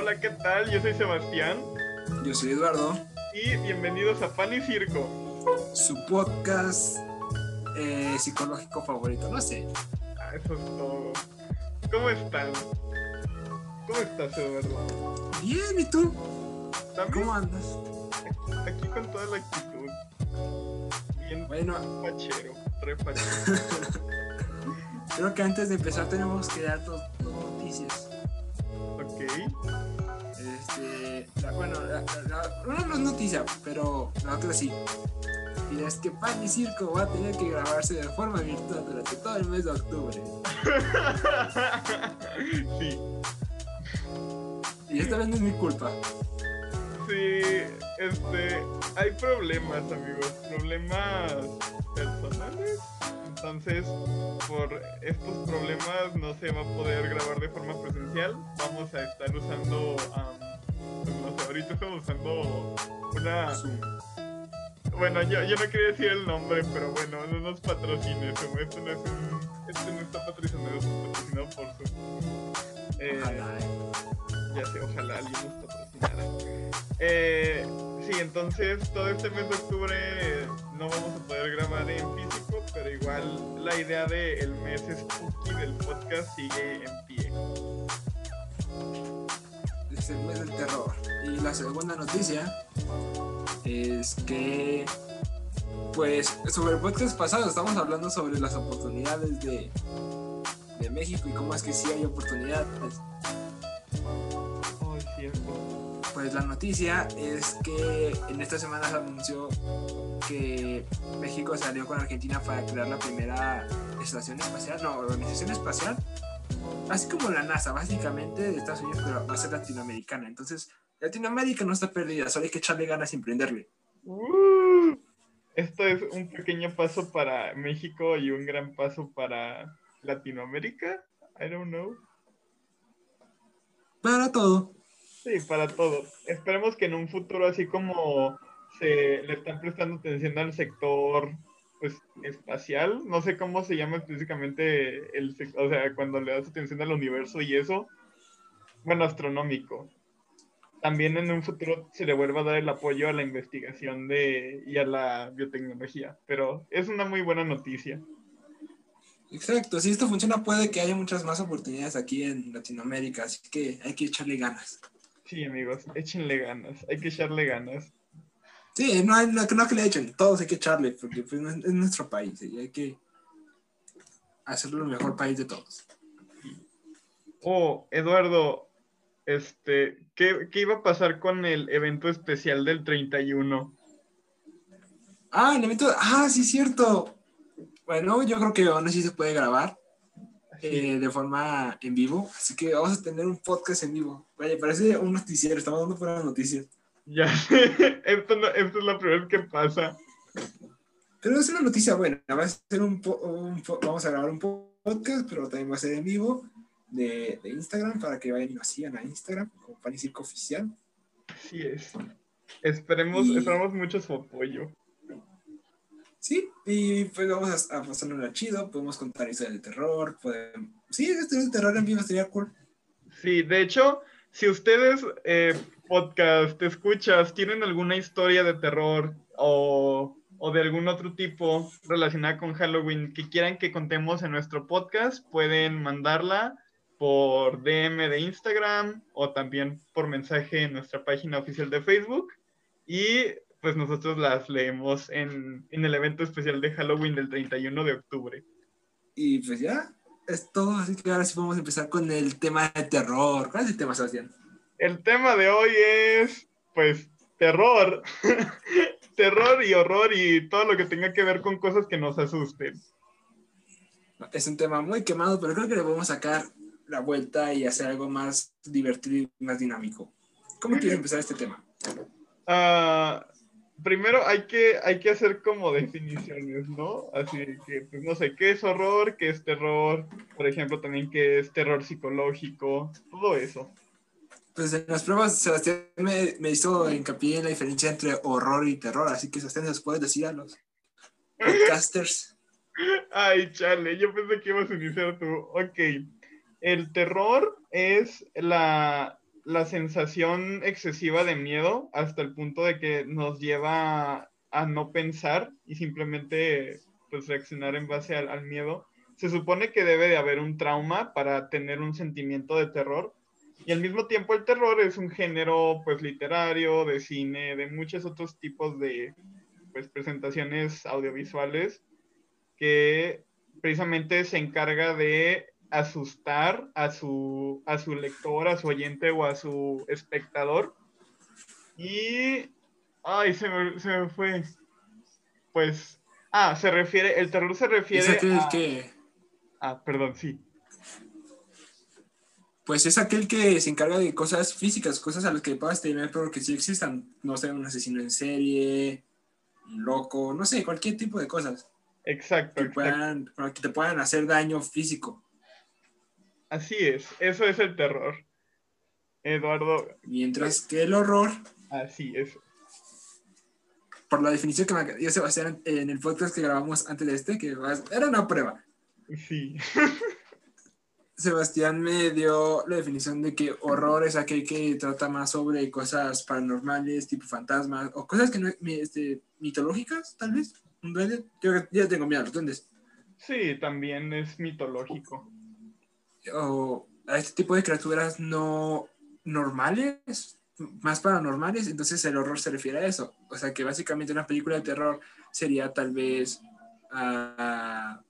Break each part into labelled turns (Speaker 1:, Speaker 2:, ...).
Speaker 1: Hola, ¿qué tal? Yo soy Sebastián.
Speaker 2: Yo soy Eduardo.
Speaker 1: Y bienvenidos a Pan y Circo.
Speaker 2: Su podcast eh, psicológico favorito, no sé.
Speaker 1: Ah, eso es todo. ¿Cómo están? ¿Cómo estás, Eduardo?
Speaker 2: Bien, ¿y tú?
Speaker 1: ¿También?
Speaker 2: ¿Cómo andas?
Speaker 1: Aquí con toda la actitud. Bien
Speaker 2: Bueno,
Speaker 1: fachero, re fachero.
Speaker 2: creo que antes de empezar tenemos que dar dos, dos noticias. Este, la- bueno, la- una no es noticia, pero la otra sí. Y es que Pan y Circo va a tener que grabarse de forma virtual durante todo el mes de octubre.
Speaker 1: sí,
Speaker 2: Y esta vez no es mi culpa.
Speaker 1: sí, este, hay problemas, amigos, problemas personales. Entonces, por estos problemas no se va a poder grabar de forma presencial. Vamos a estar usando, pues no sé, ahorita estamos usando una... Bueno, yo, yo no quería decir el nombre, pero bueno, no nos patrocine Zoom. Esto no es un... Este no está patrocinado, está patrocinado por Zoom. Eh,
Speaker 2: Ojalá, eh.
Speaker 1: ya sé, ojalá alguien nos patrocinara. Eh, sí, entonces todo este mes de octubre no vamos a poder grabar en físico, pero igual la idea del mes spooky del podcast sigue en pie.
Speaker 2: es el mes del terror. Y la segunda noticia es que, pues, sobre el podcast pasado estamos hablando sobre las oportunidades de, de México y cómo es que sí hay oportunidades.
Speaker 1: Oh, cierto.
Speaker 2: Pues la noticia es que en esta semana se anunció que México salió con Argentina para crear la primera estación espacial, no, organización espacial, así como la NASA, básicamente de Estados Unidos, pero va a ser latinoamericana. Entonces, Latinoamérica no está perdida, solo hay que echarle ganas sin prenderle.
Speaker 1: Uh, esto es un pequeño paso para México y un gran paso para Latinoamérica. I don't know.
Speaker 2: Para todo.
Speaker 1: Sí, para todo. Esperemos que en un futuro, así como se le están prestando atención al sector pues espacial, no sé cómo se llama específicamente el sec- o sea, cuando le das atención al universo y eso, bueno, astronómico. También en un futuro se le vuelva a dar el apoyo a la investigación de y a la biotecnología, pero es una muy buena noticia.
Speaker 2: Exacto, si esto funciona puede que haya muchas más oportunidades aquí en Latinoamérica, así que hay que echarle ganas.
Speaker 1: Sí, amigos, échenle ganas, hay que echarle ganas.
Speaker 2: Sí, no, hay, no, no que le echen, todos hay que echarle, porque pues, es nuestro país y hay que hacerlo el mejor país de todos.
Speaker 1: Oh, Eduardo, este, ¿qué, qué iba a pasar con el evento especial del 31?
Speaker 2: Ah, el evento, ah, sí, cierto. Bueno, yo creo que aún así se puede grabar eh, de forma en vivo, así que vamos a tener un podcast en vivo. Vaya, parece un noticiero, estamos dando puras noticias.
Speaker 1: Ya esto, no- esto es la primera vez que pasa.
Speaker 2: Pero es una noticia buena, va a ser un, vamos a grabar un po- podcast, pero también va a ser en vivo de, de Instagram para que vayan y nos sigan a Instagram como Pan y Circo Oficial.
Speaker 1: Así es. Esperemos,
Speaker 2: Y-
Speaker 1: esperamos mucho su apoyo.
Speaker 2: Sí, y pues vamos a, a pasarlo chido, podemos contar historias de terror, podemos... Sí, historias de terror en vivo estaría cool.
Speaker 1: Sí, de hecho, si ustedes, eh, podcast, escuchas, tienen alguna historia de terror o, o de algún otro tipo relacionada con Halloween que quieran que contemos en nuestro podcast, pueden mandarla por DM de Instagram o también por mensaje en nuestra página oficial de Facebook. Y pues nosotros las leemos en, en el evento especial de Halloween del 31 de octubre.
Speaker 2: Y pues ya, es todo, así que ahora sí vamos a empezar con el tema de terror. ¿Cuál es el tema, Sebastián?
Speaker 1: El tema de hoy es, pues, terror. terror y horror y todo lo que tenga que ver con cosas que nos asusten.
Speaker 2: Es un tema muy quemado, pero creo que le a sacar la vuelta y hacer algo más divertido y más dinámico. ¿Cómo quieres empezar este tema?
Speaker 1: Ah, primero hay que, hay que hacer como definiciones, ¿no? Así que, pues, no sé, ¿qué es horror? ¿Qué es terror? Por ejemplo, también qué es terror psicológico, todo eso.
Speaker 2: Pues en las pruebas, Sebastián me, me hizo hincapié en la diferencia entre horror y terror, así que Sebastián nos puede decir a los podcasters.
Speaker 1: Ay, chale, yo pensé que ibas a iniciar tú. Ok. El terror es la, la sensación excesiva de miedo hasta el punto de que nos lleva a no pensar y simplemente pues reaccionar en base al, miedo. Se supone que debe de haber un trauma para tener un sentimiento de terror, y al mismo tiempo el terror es un género pues literario, de cine, de muchos otros tipos de pues, presentaciones audiovisuales que precisamente se encarga de asustar a su, a su lector, a su oyente o a su espectador. Y... Ay, se me, se me fue. Pues... Ah, se refiere, el terror se refiere...
Speaker 2: ¿Es aquel
Speaker 1: a...
Speaker 2: que...
Speaker 1: Ah, perdón, sí.
Speaker 2: Pues es aquel que se encarga de cosas físicas, cosas a las que puedas temer, pero que sí existan. No sé, un asesino en serie, un loco, no sé, cualquier tipo de cosas.
Speaker 1: Exacto,
Speaker 2: Que,
Speaker 1: exacto.
Speaker 2: puedan, que te puedan hacer daño físico.
Speaker 1: Así es, eso es el terror. Eduardo,
Speaker 2: Mientras que el horror,
Speaker 1: así es.
Speaker 2: por la definición que me dio Sebastián en el podcast que grabamos antes de este, que era una prueba.
Speaker 1: Sí,
Speaker 2: Sebastián me dio la definición de que horror es aquel que trata más sobre cosas paranormales, tipo fantasmas, o cosas que no este, mitológicas, tal vez. Un duende. Yo ya tengo miedo a los duendes.
Speaker 1: sí, también es mitológico.
Speaker 2: O a este tipo de criaturas no normales, más paranormales, entonces el horror se refiere a eso. O sea que básicamente una película de terror sería tal vez a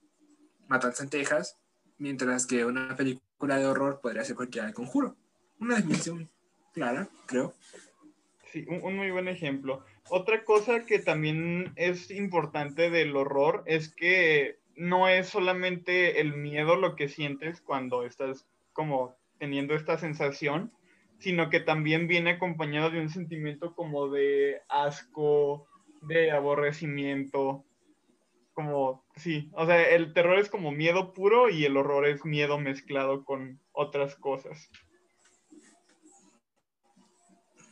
Speaker 2: Matanza en Texas, mientras que una película de horror podría ser cualquiera de conjuro. Una definición clara, creo.
Speaker 1: Sí, un muy buen ejemplo. Otra cosa que también es importante del horror es que no es solamente el miedo lo que sientes cuando estás como teniendo esta sensación, sino que también viene acompañado de un sentimiento como de asco, de aborrecimiento, como, sí, o sea, el terror es como miedo puro y el horror es miedo mezclado con otras cosas.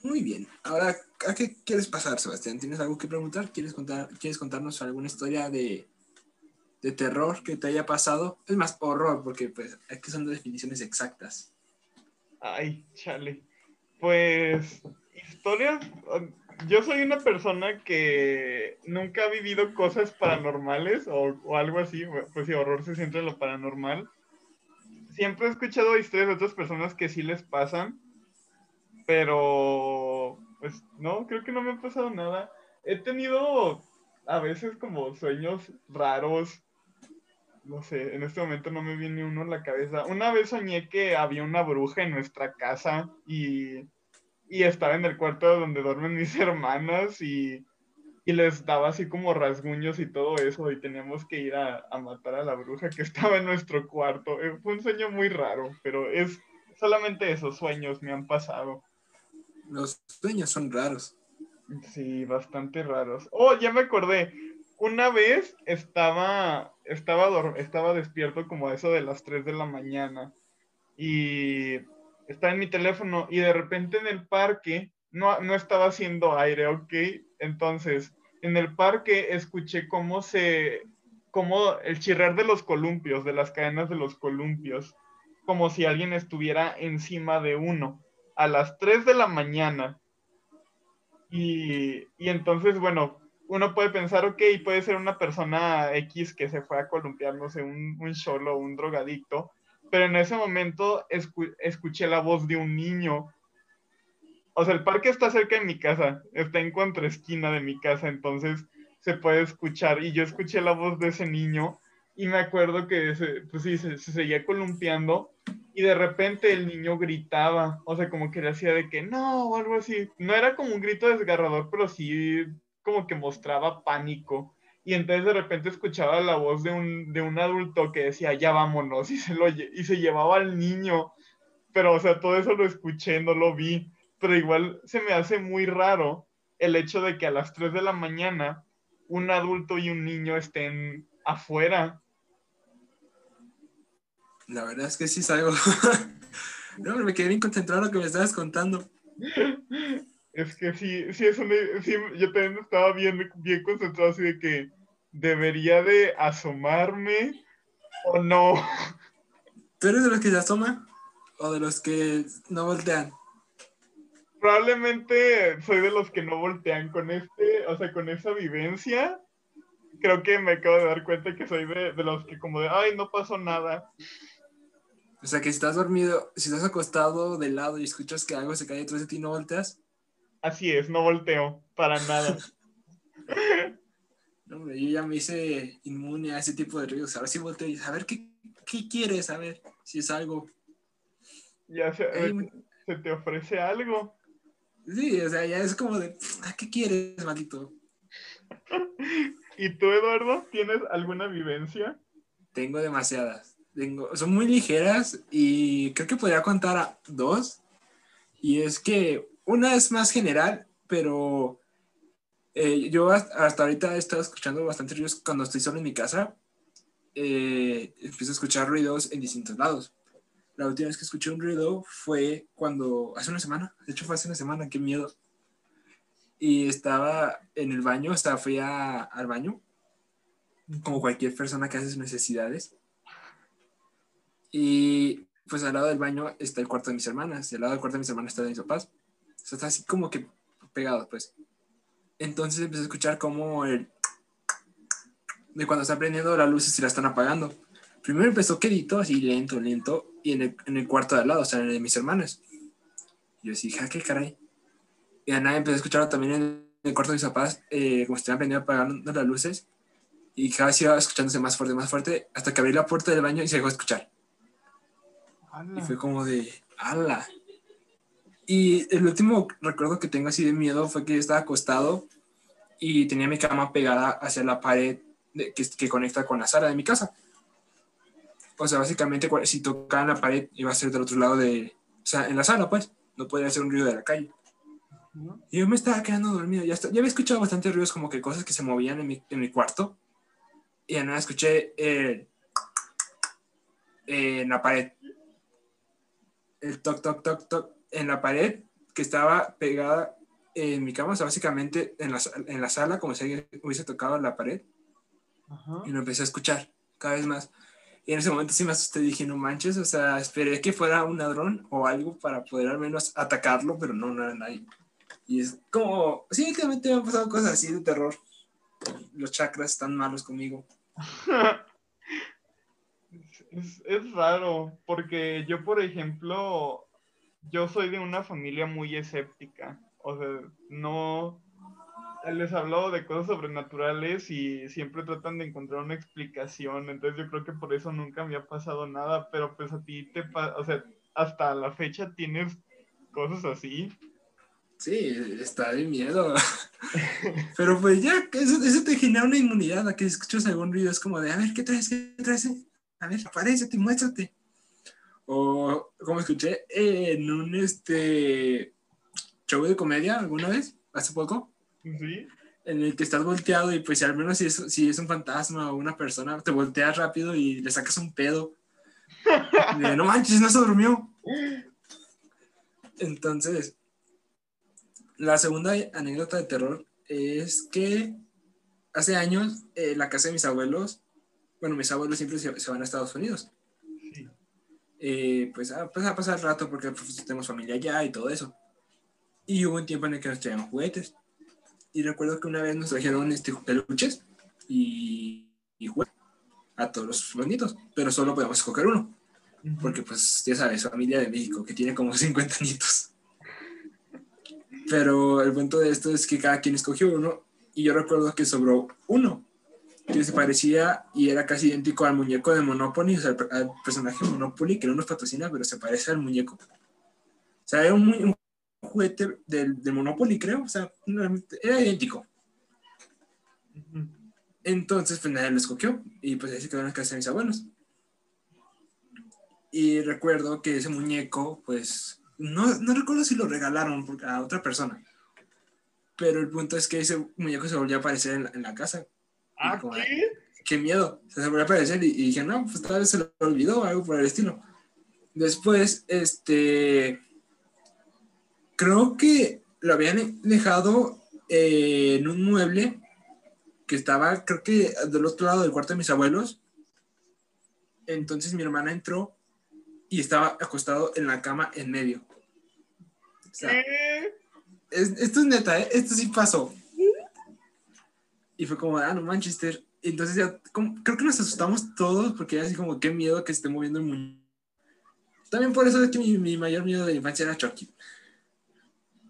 Speaker 2: Muy bien. Ahora, ¿a qué quieres pasar, Sebastián? ¿Tienes algo que preguntar? ¿Quieres, contar, ¿quieres contarnos alguna historia de, de terror que te haya pasado? Es más, horror, porque pues aquí son definiciones exactas.
Speaker 1: Ay, chale. Pues, historias. um, Yo soy una persona que nunca ha vivido cosas paranormales o, o algo así. Pues sí, horror se centra en lo paranormal. Siempre he escuchado historias de otras personas que sí les pasan, pero pues no, creo que no me ha pasado nada. He tenido a veces como sueños raros. No sé, en este momento no me viene uno en la cabeza. Una vez soñé que había una bruja en nuestra casa y, y estaba en el cuarto donde duermen mis hermanas y, y les daba así como rasguños y todo eso y teníamos que ir a, a matar a la bruja que estaba en nuestro cuarto. Eh, Fue un sueño muy raro, pero es solamente esos sueños me han pasado.
Speaker 2: Los sueños son raros.
Speaker 1: Sí, bastante raros. Oh, ya me acordé. Una vez estaba, estaba, estaba despierto como a eso de las 3 de la mañana y estaba en mi teléfono y de repente en el parque no, no estaba haciendo aire, ¿ok? Entonces, en el parque escuché cómo se, como el chirrar de los columpios, de las cadenas de los columpios, como si alguien estuviera encima de uno a las 3 de la mañana. Y, y entonces, bueno, uno puede pensar, ok, puede ser una persona X que se fue a columpiar, no sé, un, cholo, un drogadicto, pero en ese momento escu- escuché la voz de un niño. O sea, el parque está cerca de mi casa, está en contraesquina de mi casa, entonces se puede escuchar. Y yo escuché la voz de ese niño y me acuerdo que se, pues sí, se seguía columpiando y de repente el niño gritaba, o sea, como que le hacía de que no o algo así. No era como un grito desgarrador, pero sí como que mostraba pánico. Y entonces de repente escuchaba la voz de un, de un adulto que decía, ya vámonos, y se, lo, y se llevaba al niño. Pero, o sea, todo eso lo escuché, no lo vi. Pero igual se me hace muy raro el hecho de que a las 3 de la mañana un adulto y un niño estén afuera.
Speaker 2: La verdad es que sí es algo. no, me quedé bien concentrado en lo que me estabas contando.
Speaker 1: Es que sí, sí es una, sí, yo también estaba bien, bien concentrado así de que debería de asomarme o no.
Speaker 2: ¿Tú eres de los que se asoman? ¿O de los que no voltean?
Speaker 1: Probablemente soy de los que no voltean con este, o sea, con esa vivencia. Creo que me acabo de dar cuenta que soy de, de los que como de, ay, no pasó nada.
Speaker 2: O sea, que si estás dormido, si estás acostado de lado y escuchas que algo se cae detrás de ti, ¿no volteas?
Speaker 1: Así es, no volteo, para nada.
Speaker 2: No, hombre, yo ya me hice inmune a ese tipo de ruidos. Ahora sí volteo y a ver qué, qué quieres, a ver si es algo.
Speaker 1: Ya se,
Speaker 2: Ey, me-
Speaker 1: se te ofrece algo.
Speaker 2: Sí, o sea, ya es como de, ¿a qué quieres, maldito?
Speaker 1: ¿Y tú, Eduardo, tienes alguna vivencia?
Speaker 2: Tengo demasiadas. Tengo, son muy ligeras y creo que podría contar a dos. Y es que una es más general, pero eh, yo hasta, hasta ahorita he estado escuchando bastante ruidos cuando estoy solo en mi casa. eh, empiezo a escuchar ruidos en distintos lados. La última vez que escuché un ruido fue cuando, hace una semana, de hecho fue hace una semana, qué miedo. Y estaba en el baño, o sea, fui a- al baño, como cualquier persona que hace sus necesidades. Y pues al lado del baño está el cuarto de mis hermanas, y al lado del cuarto de mis hermanas está de mis papás. O sea, está así como que pegado, pues. Entonces empecé a escuchar como el... de cuando están prendiendo las luces y las están apagando. Primero empezó quedito, así lento, lento, y en el, en el cuarto de al lado, o sea, en el de mis hermanas. Y yo decía, "Ja, qué caray. Y a nada empecé a escucharlo también en el cuarto de mis papás, eh, como estaban prendiendo apagando las luces. Y cada vez iba escuchándose más fuerte, más fuerte, hasta que abrí la puerta del baño y se dejó de escuchar. Y fue como de, ala. Y el último recuerdo que tengo así de miedo fue que yo estaba acostado y tenía mi cama pegada hacia la pared de- que, que conecta con la sala de mi casa. O sea, básicamente si tocaba en la pared iba a ser del otro lado de, o sea, en la sala pues, no podía hacer un ruido de la calle. Y yo me estaba quedando dormido, ya, está- ya había escuchado bastantes ruidos como que cosas que se movían en mi, en mi cuarto. Y de nada escuché el- en la pared el toc, toc, toc, toc en la pared que estaba pegada en mi cama, o sea, básicamente en la, en la sala, como si alguien hubiese tocado la pared,
Speaker 1: Ajá.
Speaker 2: y lo empecé a escuchar cada vez más. Y en ese momento sí me asusté, dije, no manches, o sea, esperé que fuera un ladrón o algo para poder al menos atacarlo, pero no, no era nadie. Y es como, sí, últimamente me han pasado cosas así de terror. Los chakras están malos conmigo.
Speaker 1: Es- es raro, porque yo, por ejemplo, yo soy de una familia muy escéptica. O sea, no les hablo de cosas sobrenaturales y siempre tratan de encontrar una explicación. Entonces yo creo que por eso nunca me ha pasado nada, pero pues a ti te pasa, o sea, hasta la fecha tienes cosas así.
Speaker 2: Sí, está de miedo. Pero pues ya, eso, eso te genera una inmunidad a que escuchas algún ruido. Es como de, a ver, ¿qué traes? ¿Qué traes? A ver, aparécete, muéstrate. O como escuché en un este show de comedia alguna vez, hace poco,
Speaker 1: ¿Sí?
Speaker 2: en el que estás volteado y pues al menos si es, si es un fantasma o una persona, te volteas rápido y le sacas un pedo. De, no manches, no se durmió. Entonces, la segunda anécdota de terror es que hace años eh, la casa de mis abuelos, bueno, mis abuelos siempre se, se van a Estados Unidos. Eh, pues, a, pues a pasar el rato porque pues, tenemos familia allá y todo eso. Y hubo un tiempo en el que nos traían juguetes. Y recuerdo que una vez nos trajeron este, peluches y, y juguetes a todos los, nietos, pero solo podemos escoger uno. Porque, pues, ya sabes, familia de México, que tiene como 50 nietos. Pero el punto de esto es que cada quien escogió uno, y yo recuerdo que sobró uno, que se parecía y era casi idéntico al muñeco de Monopoly, o sea, al, per- al personaje Monopoly, que no nos patrocina, pero se parece al muñeco. O sea, era un, juguete del, Monopoly, creo, o sea, era idéntico. Entonces, pues nadie lo escogió y pues ahí se quedó en la casa de mis abuelos. Y recuerdo que ese muñeco, pues, no, no recuerdo si lo regalaron a otra persona. Pero el punto es que ese muñeco se volvió a aparecer en la casa.
Speaker 1: ¿Ah,
Speaker 2: como-
Speaker 1: qué?
Speaker 2: Qué miedo. Se volvió a aparecer y, y dije, no, pues tal vez se lo olvidó o algo por el estilo. Después, este, creo que lo habían dejado eh, en un mueble que estaba, creo que del otro lado del cuarto de mis abuelos. Entonces mi hermana entró y estaba acostado en la cama en medio. O sea, es- esto es neta, ¿eh? Esto sí pasó. Y fue como, ah, no Manchester. Entonces ya, creo que nos asustamos todos porque ya así como, qué miedo que esté moviendo el muñeco. También por eso es que mi, mayor miedo de la infancia era Chucky.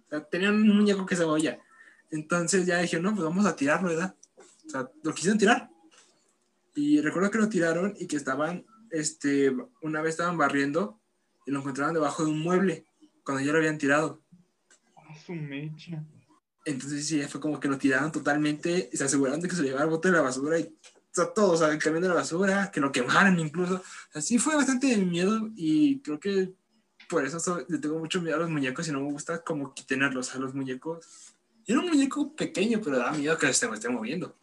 Speaker 2: O sea, tenía un muñeco que se movía. Entonces ya dije, no, pues vamos a tirarlo, ¿verdad? O sea, lo quisieron tirar. Y recuerdo que lo tiraron y que estaban, este, una vez estaban barriendo y lo encontraron debajo de un mueble cuando ya lo habían tirado.
Speaker 1: A su mecha.
Speaker 2: Entonces sí, fue como que lo tiraron totalmente se aseguraron de que se llevara al bote de la basura y o sea, todo, o sea, el camión de la basura, que lo quemaran incluso. Así fue bastante miedo y creo que por eso so- le tengo mucho miedo a los muñecos y no me gusta como que tenerlos a los muñecos. Era un muñeco pequeño, pero da miedo que se me esté moviendo.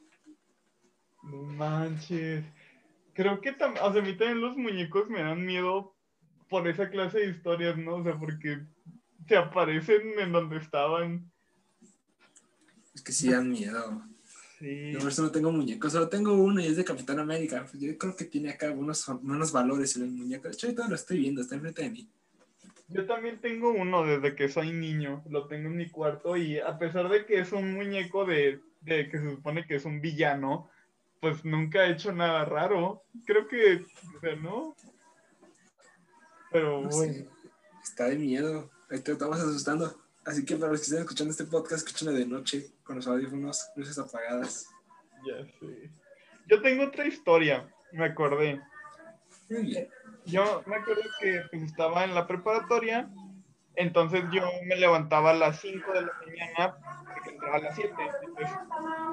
Speaker 1: No manches. Creo que tam- o sea, a mí también los muñecos me dan miedo por esa clase de historias, ¿no? O sea, porque se aparecen en donde estaban.
Speaker 2: Es que sí dan miedo.
Speaker 1: Sí.
Speaker 2: Yo por eso no tengo muñecos, solo tengo uno y es de Capitán América. Pues yo creo que tiene acá unos, unos valores el muñeco. De hecho, ahorita lo estoy viendo, está enfrente de mí.
Speaker 1: Yo también tengo uno desde que soy niño. Lo tengo en mi cuarto y a pesar de que es un muñeco de, de que se supone que es un villano, pues nunca ha hecho nada raro. Creo que, o sea, ¿no? Pero
Speaker 2: No
Speaker 1: bueno.
Speaker 2: sé, está de miedo. Ahí te estamos asustando. Así que para los que estén escuchando este podcast, escúchenlo de noche, con los audífonos, luces apagadas.
Speaker 1: Ya sé. Yo tengo otra historia, me acordé.
Speaker 2: Muy bien.
Speaker 1: Yo me acuerdo que pues, estaba en la preparatoria, entonces yo me levantaba a las 5 de la mañana, porque entraba a las 7. Entonces,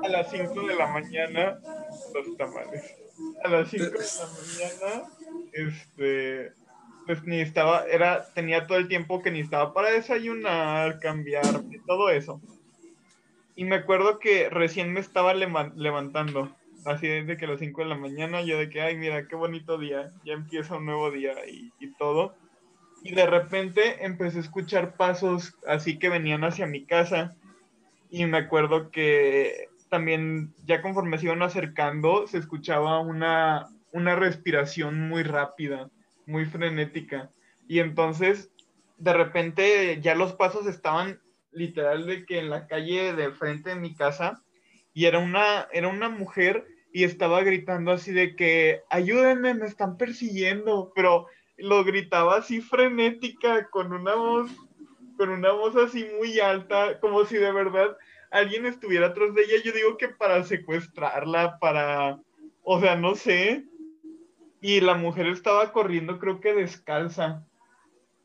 Speaker 1: a las 5 de la mañana, los tamales. A las 5 de la mañana, este, pues ni estaba, era, tenía todo el tiempo que ni estaba para desayunar, cambiarme, todo eso. Y me acuerdo que recién me estaba levantando, así desde que a las 5 de la mañana, yo de que, ay, mira, qué bonito día, ya empieza un nuevo día y, y todo. Y de repente empecé a escuchar pasos así que venían hacia mi casa. Y me acuerdo que también, ya conforme se iban acercando, se escuchaba una, una respiración muy rápida, muy frenética. Y entonces, de repente, ya los pasos estaban literal de que en la calle de frente de mi casa y era una, era una mujer y estaba gritando así de que ayúdenme, me están persiguiendo, pero lo gritaba así frenética con una voz, con una voz así muy alta, como si de verdad alguien estuviera atrás de ella. Yo digo que para secuestrarla, para, o sea, no sé. Y la mujer estaba corriendo, creo que descalza.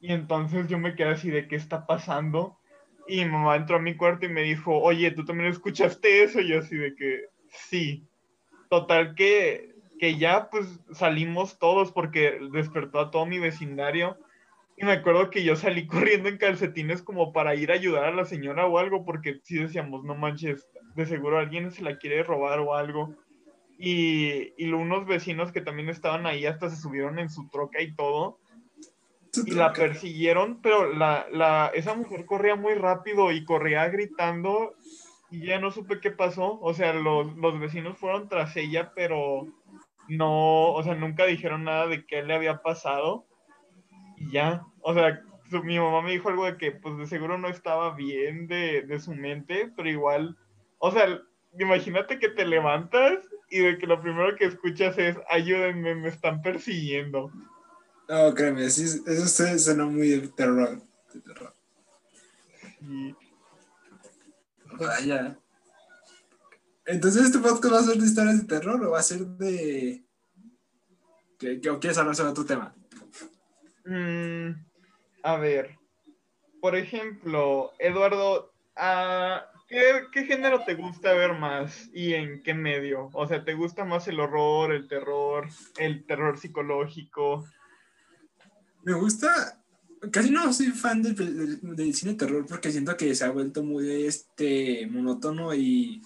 Speaker 1: Y entonces yo me quedé así de qué está pasando. Y mi mamá entró a mi cuarto y me dijo, oye, ¿tú también escuchaste eso? Y yo así de que, sí. Total que, que ya pues salimos todos porque despertó a todo mi vecindario. Y me acuerdo que yo salí corriendo en calcetines como para ir a ayudar a la señora o algo, porque sí decíamos, no manches, de seguro alguien se la quiere robar o algo. Y, y unos vecinos que también estaban ahí hasta se subieron en su troca y todo y la persiguieron, pero la, la, esa mujer corría muy rápido y corría gritando y ya no supe qué pasó. O sea, los, los vecinos fueron tras ella, pero no, o sea, nunca dijeron nada de qué le había pasado. Y ya, o sea, su- mi mamá me dijo algo de que pues de seguro no estaba bien de, de su mente, pero igual, o sea, imagínate que te levantas y de que lo primero que escuchas es, ayúdenme, me están persiguiendo.
Speaker 2: No, créeme, sí, eso se- suena muy de terror. de terror.
Speaker 1: Y
Speaker 2: Vaya. Entonces, ¿este podcast va a ser de historias de terror o va a ser de. ¿Qué, qué- o quieres hablar sobre otro tema?
Speaker 1: Mm, a ver, por ejemplo, Eduardo, ah, ¿qué, qué género te gusta ver más y en qué medio? O sea, ¿te gusta más el horror, el terror, el terror psicológico?
Speaker 2: Me gusta. Casi no soy fan del, del- del cine terror porque siento que se ha vuelto muy este, monótono y.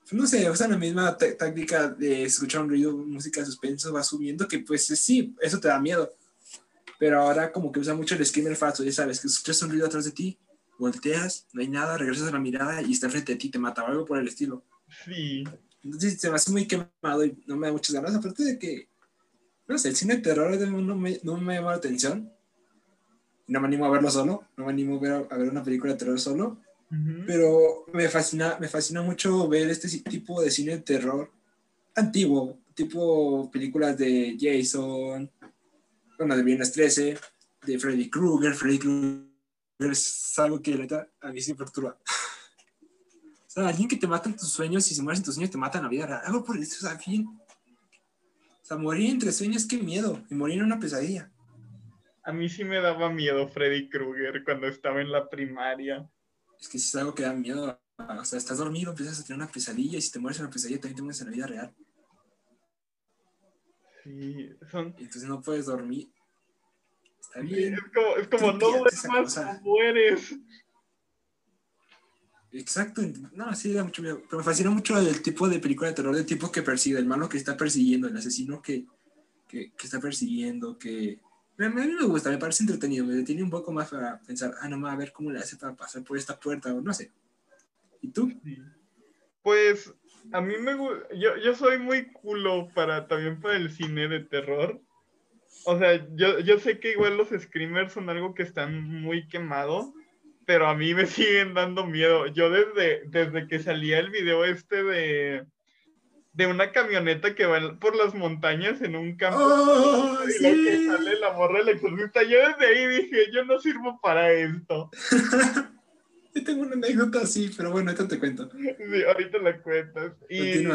Speaker 2: pues, No sé, usan la misma tá- táctica de escuchar un ruido, música suspenso, va subiendo, que pues sí, eso te da miedo. Pero ahora como que usa mucho el screamer falso, ya sabes, que escuchas un ruido atrás de ti, volteas, no hay nada, regresas a la mirada y está enfrente de ti, te mata o algo por el estilo.
Speaker 1: Sí,
Speaker 2: Entonces se me hace muy quemado y no me da muchas ganas, aparte de que, no sé, el cine de terror no me, no me llama la atención. No me animo a verlo solo, no me animo a ver, a ver una película de terror solo, pero me fascina, me fascina mucho ver este tipo de cine de terror antiguo, tipo películas de Jason, bueno, de Viernes 13, de Freddy Krueger. Freddy Krueger es algo que a mí se perturba. o sea, alguien que te mata en tus sueños y si mueres en tus sueños te mata en la vida real. Algo por eso, o sea, fin. O sea, morir entre sueños, qué miedo. Y morir en una pesadilla.
Speaker 1: A mí sí me daba miedo Freddy Krueger cuando estaba en la primaria.
Speaker 2: Es que si es algo que da miedo. O sea, estás dormido, empiezas a tener una pesadilla y si te mueres en una pesadilla también te mueres en la vida real.
Speaker 1: Sí, son...
Speaker 2: Entonces no puedes dormir. Está bien.
Speaker 1: es como, es como no duermas, mueres.
Speaker 2: Exacto, no, sí, da mucho miedo. Pero me fascina mucho el tipo de película de terror, del tipo que persigue, el malo que está persiguiendo, el asesino que, que, que está persiguiendo, que... A mí me gusta, me parece entretenido, me detiene un poco más para pensar, ah, no, a ver cómo le hace para pasar por esta puerta, o no sé. ¿Y tú?
Speaker 1: Pues a mí me gusta, yo, yo soy muy culo para también para el cine de terror. O sea, yo, yo sé que igual los screamers son algo que están muy quemado, pero a mí me siguen dando miedo. Yo desde, desde que salía el video este de, de una camioneta que va por las montañas en un campo
Speaker 2: oh,
Speaker 1: y lo que sale la morra del exorcista, yo desde ahí dije, yo no sirvo para esto.
Speaker 2: Yo tengo una anécdota así, pero bueno, ahorita te cuento.
Speaker 1: Sí, ahorita la cuentas. Y,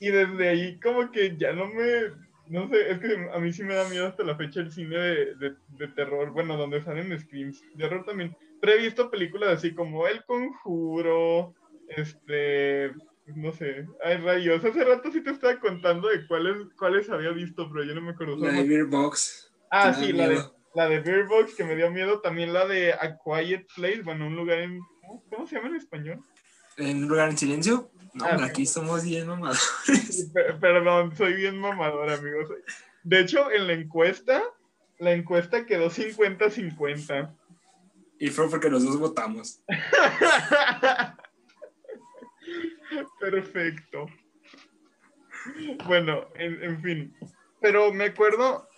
Speaker 1: y desde ahí como que ya no me... No sé, es que a mí sí me da miedo hasta la fecha el cine de, de, de terror, bueno, donde salen screams. De horror también. Pero he visto películas así como El Conjuro, este, no sé, hay rayos. Hace rato sí te estaba contando de cuáles, cuáles había visto, pero yo no me acuerdo.
Speaker 2: La de Beer Box.
Speaker 1: Ah, sí, la de, la de Beer Box, que me dio miedo. También la de A Quiet Place, bueno, un lugar en. ¿Cómo se llama en español?
Speaker 2: ¿En un lugar en silencio? No, ah, aquí somos bien mamadores.
Speaker 1: Perdón, soy bien mamador, amigos. De hecho, en la encuesta, la encuesta quedó 50-50.
Speaker 2: Y fue porque los dos votamos.
Speaker 1: Perfecto. Bueno, en, en, fin. Pero me acuerdo,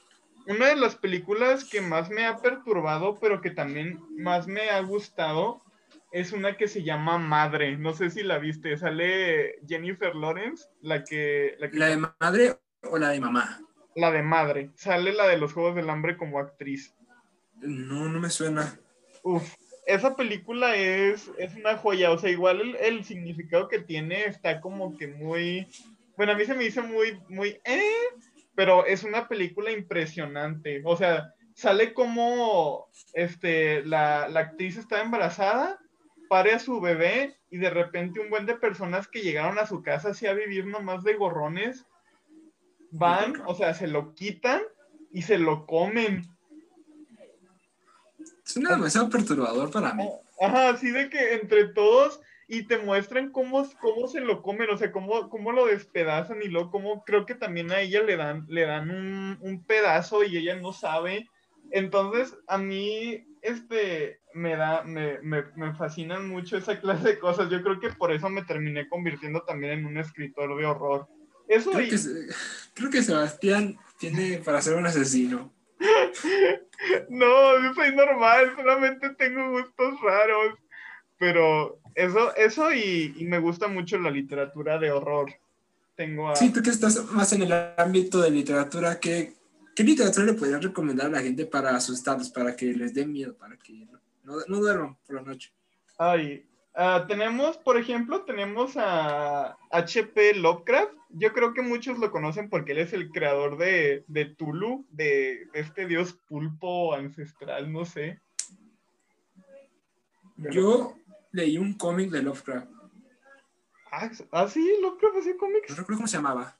Speaker 1: una de las películas que más me ha perturbado, pero que también más me ha gustado, es una que se llama Madre. No sé si la viste. Sale Jennifer Lawrence, la que...
Speaker 2: ¿La, que... ¿La de madre o la de mamá?
Speaker 1: La de madre. Sale la de los Juegos del Hambre como actriz.
Speaker 2: No, no me suena.
Speaker 1: Uf, esa película es, es una joya, o sea, igual el, el, significado que tiene está como que muy, bueno, a mí se me dice muy, muy, eh, pero es una película impresionante, o sea, sale como, este, la, la actriz está embarazada, pare a su bebé y de repente un buen de personas que llegaron a su casa así a vivir nomás de gorrones, van, o sea, se lo quitan y se lo comen.
Speaker 2: Es demasiado perturbador para mí.
Speaker 1: Ajá, así de que entre todos y te muestran cómo, cómo se lo comen, o sea, cómo, cómo lo despedazan y luego cómo creo que también a ella le dan, le dan un, un pedazo y ella no sabe. Entonces, a mí, este, me da, me, me, me, fascinan mucho esa clase de cosas. Yo creo que por eso me terminé convirtiendo también en un escritor de horror. Eso
Speaker 2: creo, que, creo que Sebastián tiene para ser un asesino.
Speaker 1: No, yo soy normal, solamente tengo gustos raros. Pero eso, eso y, y me gusta mucho la literatura de horror. Tengo a...
Speaker 2: Sí, tú que estás más en el ámbito de literatura, ¿qué, ¿qué literatura le podrías recomendar a la gente para asustarlos, para que les dé miedo, para que no, no duerman por la noche?
Speaker 1: Ay, Uh, tenemos, por ejemplo, tenemos a H.P. Lovecraft. Yo creo que muchos lo conocen porque él es el creador de, de Tulu, de, de, este dios pulpo ancestral, no sé.
Speaker 2: Pero... Yo leí un cómic de Lovecraft.
Speaker 1: Ah, ¿ah sí, Lovecraft hacía cómics.
Speaker 2: No recuerdo cómo se llamaba.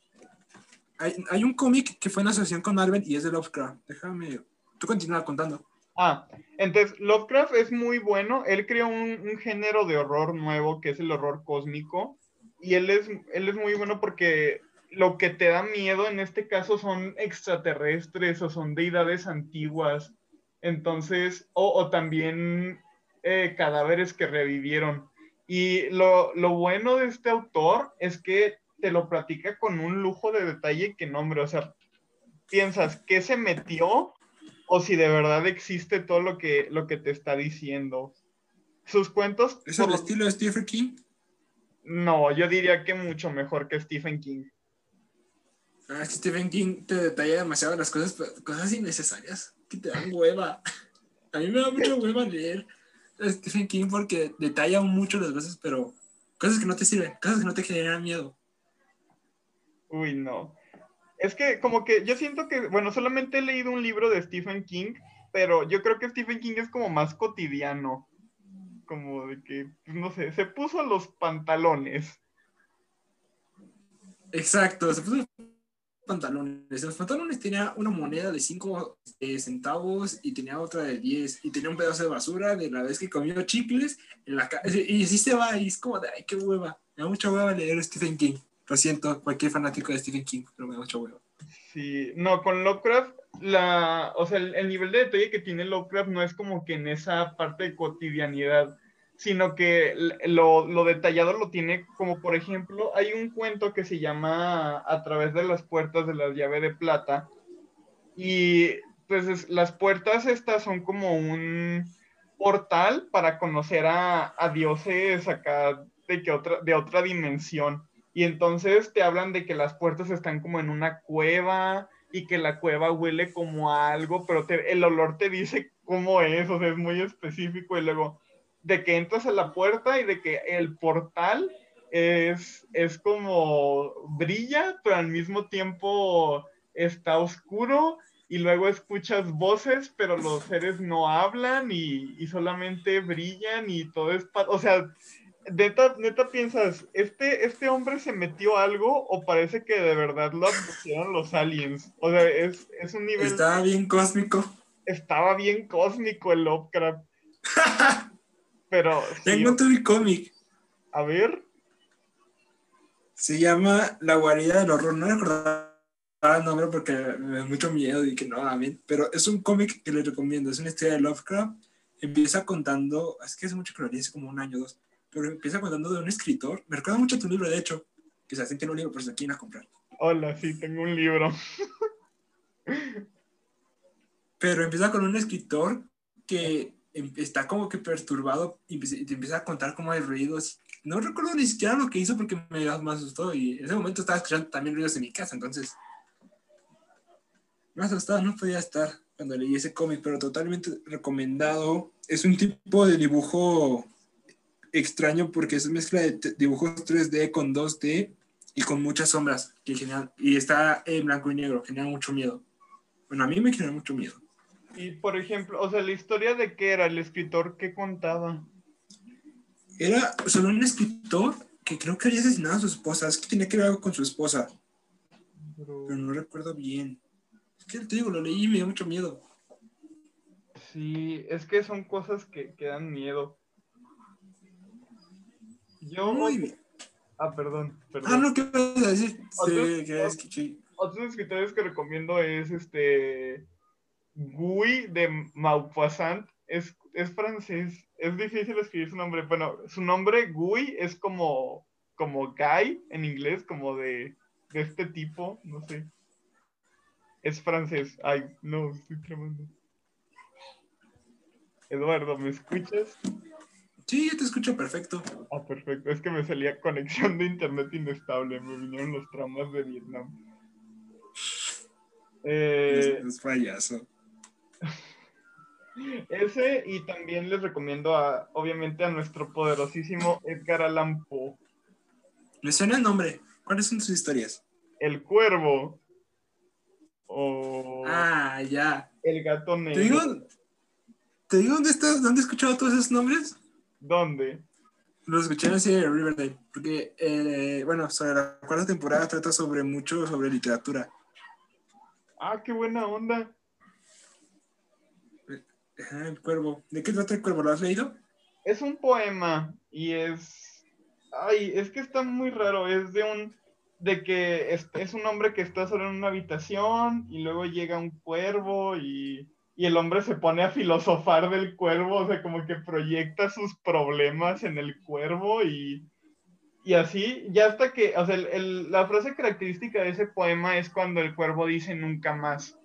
Speaker 2: Hay, hay un cómic que fue en asociación con Marvel y es de Lovecraft. Déjame. Tú continúa contando.
Speaker 1: Ah, entonces Lovecraft es muy bueno. Él creó un, un, género de horror nuevo que es el horror cósmico. Y él es, él es muy bueno porque lo que te da miedo en este caso son extraterrestres o son deidades antiguas. Entonces, o, o también eh, cadáveres que revivieron. Y lo, lo, bueno de este autor es que te lo platica con un lujo de detalle que nombre. O sea, piensas, ¿qué se metió o si de verdad existe todo lo que, lo que te está diciendo. Sus cuentos...
Speaker 2: ¿Es el estilo de Stephen King?
Speaker 1: No, yo diría que mucho mejor que Stephen King.
Speaker 2: Ah, Stephen King te detalla demasiado las cosas, cosas innecesarias que te dan hueva. A mí me da mucha hueva leer a Stephen King porque detalla mucho las veces, pero cosas que no te sirven, cosas que no te generan miedo.
Speaker 1: Uy, no. Es que como que yo siento que, bueno, solamente he leído un libro de Stephen King, pero yo creo que Stephen King es como más cotidiano. Como de que, pues, no sé, se puso los pantalones.
Speaker 2: Exacto, se puso los pantalones. Los pantalones tenía una moneda de 5 eh, centavos y tenía otra de 10 y tenía un pedazo de basura de la vez que comió chicles en la Y así se va y es como de, ay, qué hueva. Me da mucha hueva leer Stephen King. Lo siento, cualquier fanático de Stephen King, pero me da mucha hueva.
Speaker 1: Sí, no, con Lovecraft, la, o sea, el, nivel de detalle que tiene Lovecraft no es como que en esa parte de cotidianidad, sino que lo, lo, detallado lo tiene como, por ejemplo, hay un cuento que se llama A través de las puertas de la llave de plata, y pues las puertas estas son como un portal para conocer a, a dioses acá de, que otra, de otra dimensión. Y entonces te hablan de que las puertas están como en una cueva y que la cueva huele como algo, pero el olor te dice cómo es, o sea, es muy específico. Y luego de que entras a la puerta y de que el portal es, es como brilla, pero al mismo tiempo está oscuro y luego escuchas voces, pero los seres no hablan y, y solamente brillan y todo es, o sea, neta, neta piensas, ¿este, ¿este hombre se metió algo o parece que de verdad lo abducieron los aliens? O sea, es, es un nivel...
Speaker 2: Estaba bien cósmico.
Speaker 1: Estaba bien cósmico el Lovecraft. Pero...
Speaker 2: Tengo tu cómic.
Speaker 1: A ver.
Speaker 2: Se llama La guarida del horror. No recordaba el nombre porque me da mucho miedo y que no, mí Pero es un cómic que les recomiendo. Es una historia de Lovecraft. Empieza contando, es que hace mucho que lo leí, hace como un año o dos pero empieza contando de un escritor. Me recuerda mucho a tu libro, de hecho. Quizás tiene un libro, si lo quieren a comprar.
Speaker 1: Hola, sí, tengo un libro.
Speaker 2: pero empieza con un escritor que em, está como que perturbado y te empieza a contar como hay ruidos. No recuerdo ni siquiera lo que hizo porque me, me asustó y en ese momento estaba escuchando también ruidos en mi casa, entonces me asustado, no podía estar cuando leí ese cómic, pero totalmente recomendado. Es un tipo de dibujo extraño porque es mezcla de dibujos 3D con 2D y con muchas sombras que generan, y está en blanco y negro, genera mucho miedo. Bueno, a mí me genera mucho miedo.
Speaker 1: Y por ejemplo, o sea, la historia de qué era el escritor que contaba.
Speaker 2: Era solo un escritor que creo que había asesinado a su esposa. Es que tenía que ver algo con su esposa. Pero, no recuerdo bien. Es que te digo, lo leí y me dio mucho miedo.
Speaker 1: Sí, es que son cosas que, que dan miedo. Yo. Ah, perdón, perdón.
Speaker 2: Ah, no, ¿qué vas a decir? Sí,
Speaker 1: que es que Otros escritores que recomiendo es este. Guy de Maupassant. Es, es francés. Es difícil escribir su nombre. Bueno, su nombre, Guy, es como, como guy en inglés, como de, de este tipo, no sé. Es francés. Ay, no, estoy tremendo. Eduardo, ¿me escuchas?
Speaker 2: Sí, yo te escucho perfecto.
Speaker 1: Ah, perfecto. Es que me salía conexión de internet inestable. Me vinieron los traumas de Vietnam.
Speaker 2: Eh, es payaso.
Speaker 1: Ese y también les recomiendo a, obviamente, a nuestro poderosísimo Edgar Allan Poe.
Speaker 2: ¿Le suena el nombre? ¿Cuáles son sus historias?
Speaker 1: El Cuervo. O...
Speaker 2: Ah, ya.
Speaker 1: El Gato Negro.
Speaker 2: ¿Te digo, ¿te digo dónde, estás, dónde he escuchado todos esos nombres?
Speaker 1: ¿Dónde?
Speaker 2: Lo escuché en la serie de Riverdale, porque, eh, bueno, sobre la cuarta temporada trata sobre mucho sobre literatura.
Speaker 1: Ah, qué buena onda.
Speaker 2: el cuervo. ¿De qué trata el cuervo? ¿Lo has leído?
Speaker 1: Es un poema y es... Ay, es que está muy raro. Es de un... De que es, es un hombre que está solo en una habitación y luego llega un cuervo y y el hombre se pone a filosofar del cuervo, o sea, como que proyecta sus problemas en el cuervo y, y así, ya hasta que, o sea, el, la frase característica de ese poema es cuando el cuervo dice nunca más.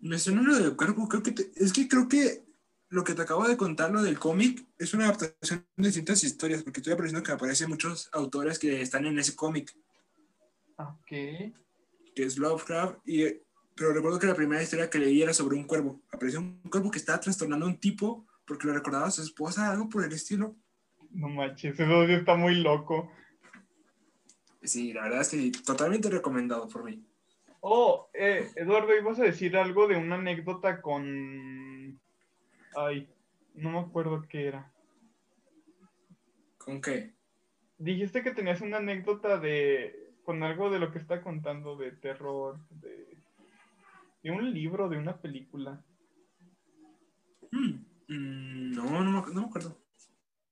Speaker 2: Me suena lo del cuervo, creo que te- es que creo que lo que te acabo de contar, lo del cómic, es una adaptación de distintas historias, porque estoy apareciendo que aparecen muchos autores que están en ese cómic,
Speaker 1: Ok.
Speaker 2: que es Lovecraft, y, pero recuerdo que la primera historia que leí era sobre un cuervo. Apareció un cuervo que estaba trastornando a un tipo porque lo recordaba a su esposa, algo por el estilo.
Speaker 1: No manches, eso está muy loco.
Speaker 2: Sí, la verdad es que totalmente recomendado por mí.
Speaker 1: Oh, eh, Eduardo, ibas a decir algo de una anécdota con... Ay, no me acuerdo qué era.
Speaker 2: ¿Con qué?
Speaker 1: Dijiste que tenías una anécdota de... con algo de lo que está contando de terror, de... de un libro, de una película.
Speaker 2: Mm, mm, no, no me, no me acuerdo.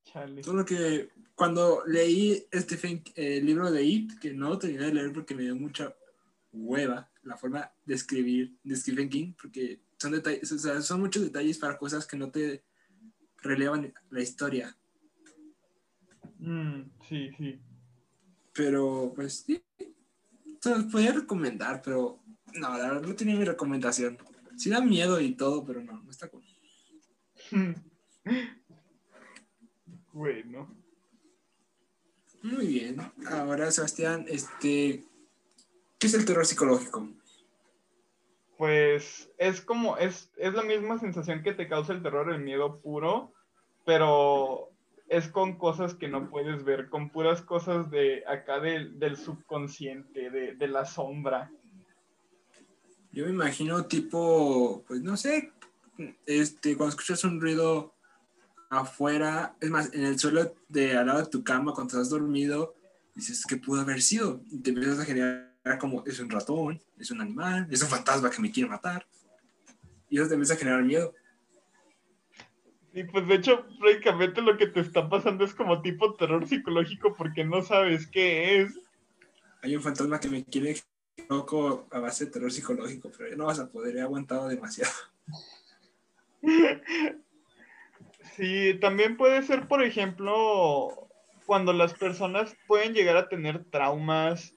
Speaker 1: Chale.
Speaker 2: Solo que cuando leí Stephen, eh, el libro de It, que no terminé de leer porque me dio mucha hueva la forma de escribir de Stephen King, porque son, detalles, o sea, son muchos detalles para cosas que no te relevan la historia.
Speaker 1: Mm, sí, sí.
Speaker 2: Pero, pues sí, se los podía recomendar, pero no, la verdad no tenía mi recomendación. Sí da miedo y todo, pero no, no está cool.
Speaker 1: bueno.
Speaker 2: Muy bien. Ahora, Sebastián, este, ¿qué es el terror psicológico?
Speaker 1: Pues es como, es, es la misma sensación que te causa el terror, el miedo puro, pero es con cosas que no puedes ver, con puras cosas de acá del, del subconsciente, de, de la sombra.
Speaker 2: Yo me imagino tipo, pues no sé, este, cuando escuchas un ruido afuera, es más, en el suelo de al lado de tu cama, cuando estás dormido, dices, ¿qué pudo haber sido? Y te empiezas a generar como, es un ratón, es un animal, es un fantasma que me quiere matar. Y eso te empieza a generar miedo.
Speaker 1: Y pues de hecho, prácticamente lo que te está pasando es como tipo terror psicológico porque no sabes qué es.
Speaker 2: Hay un fantasma que me quiere loco a base de terror psicológico, pero ya no vas a poder, he aguantado demasiado.
Speaker 1: Sí, también puede ser, por ejemplo, cuando las personas pueden llegar a tener traumas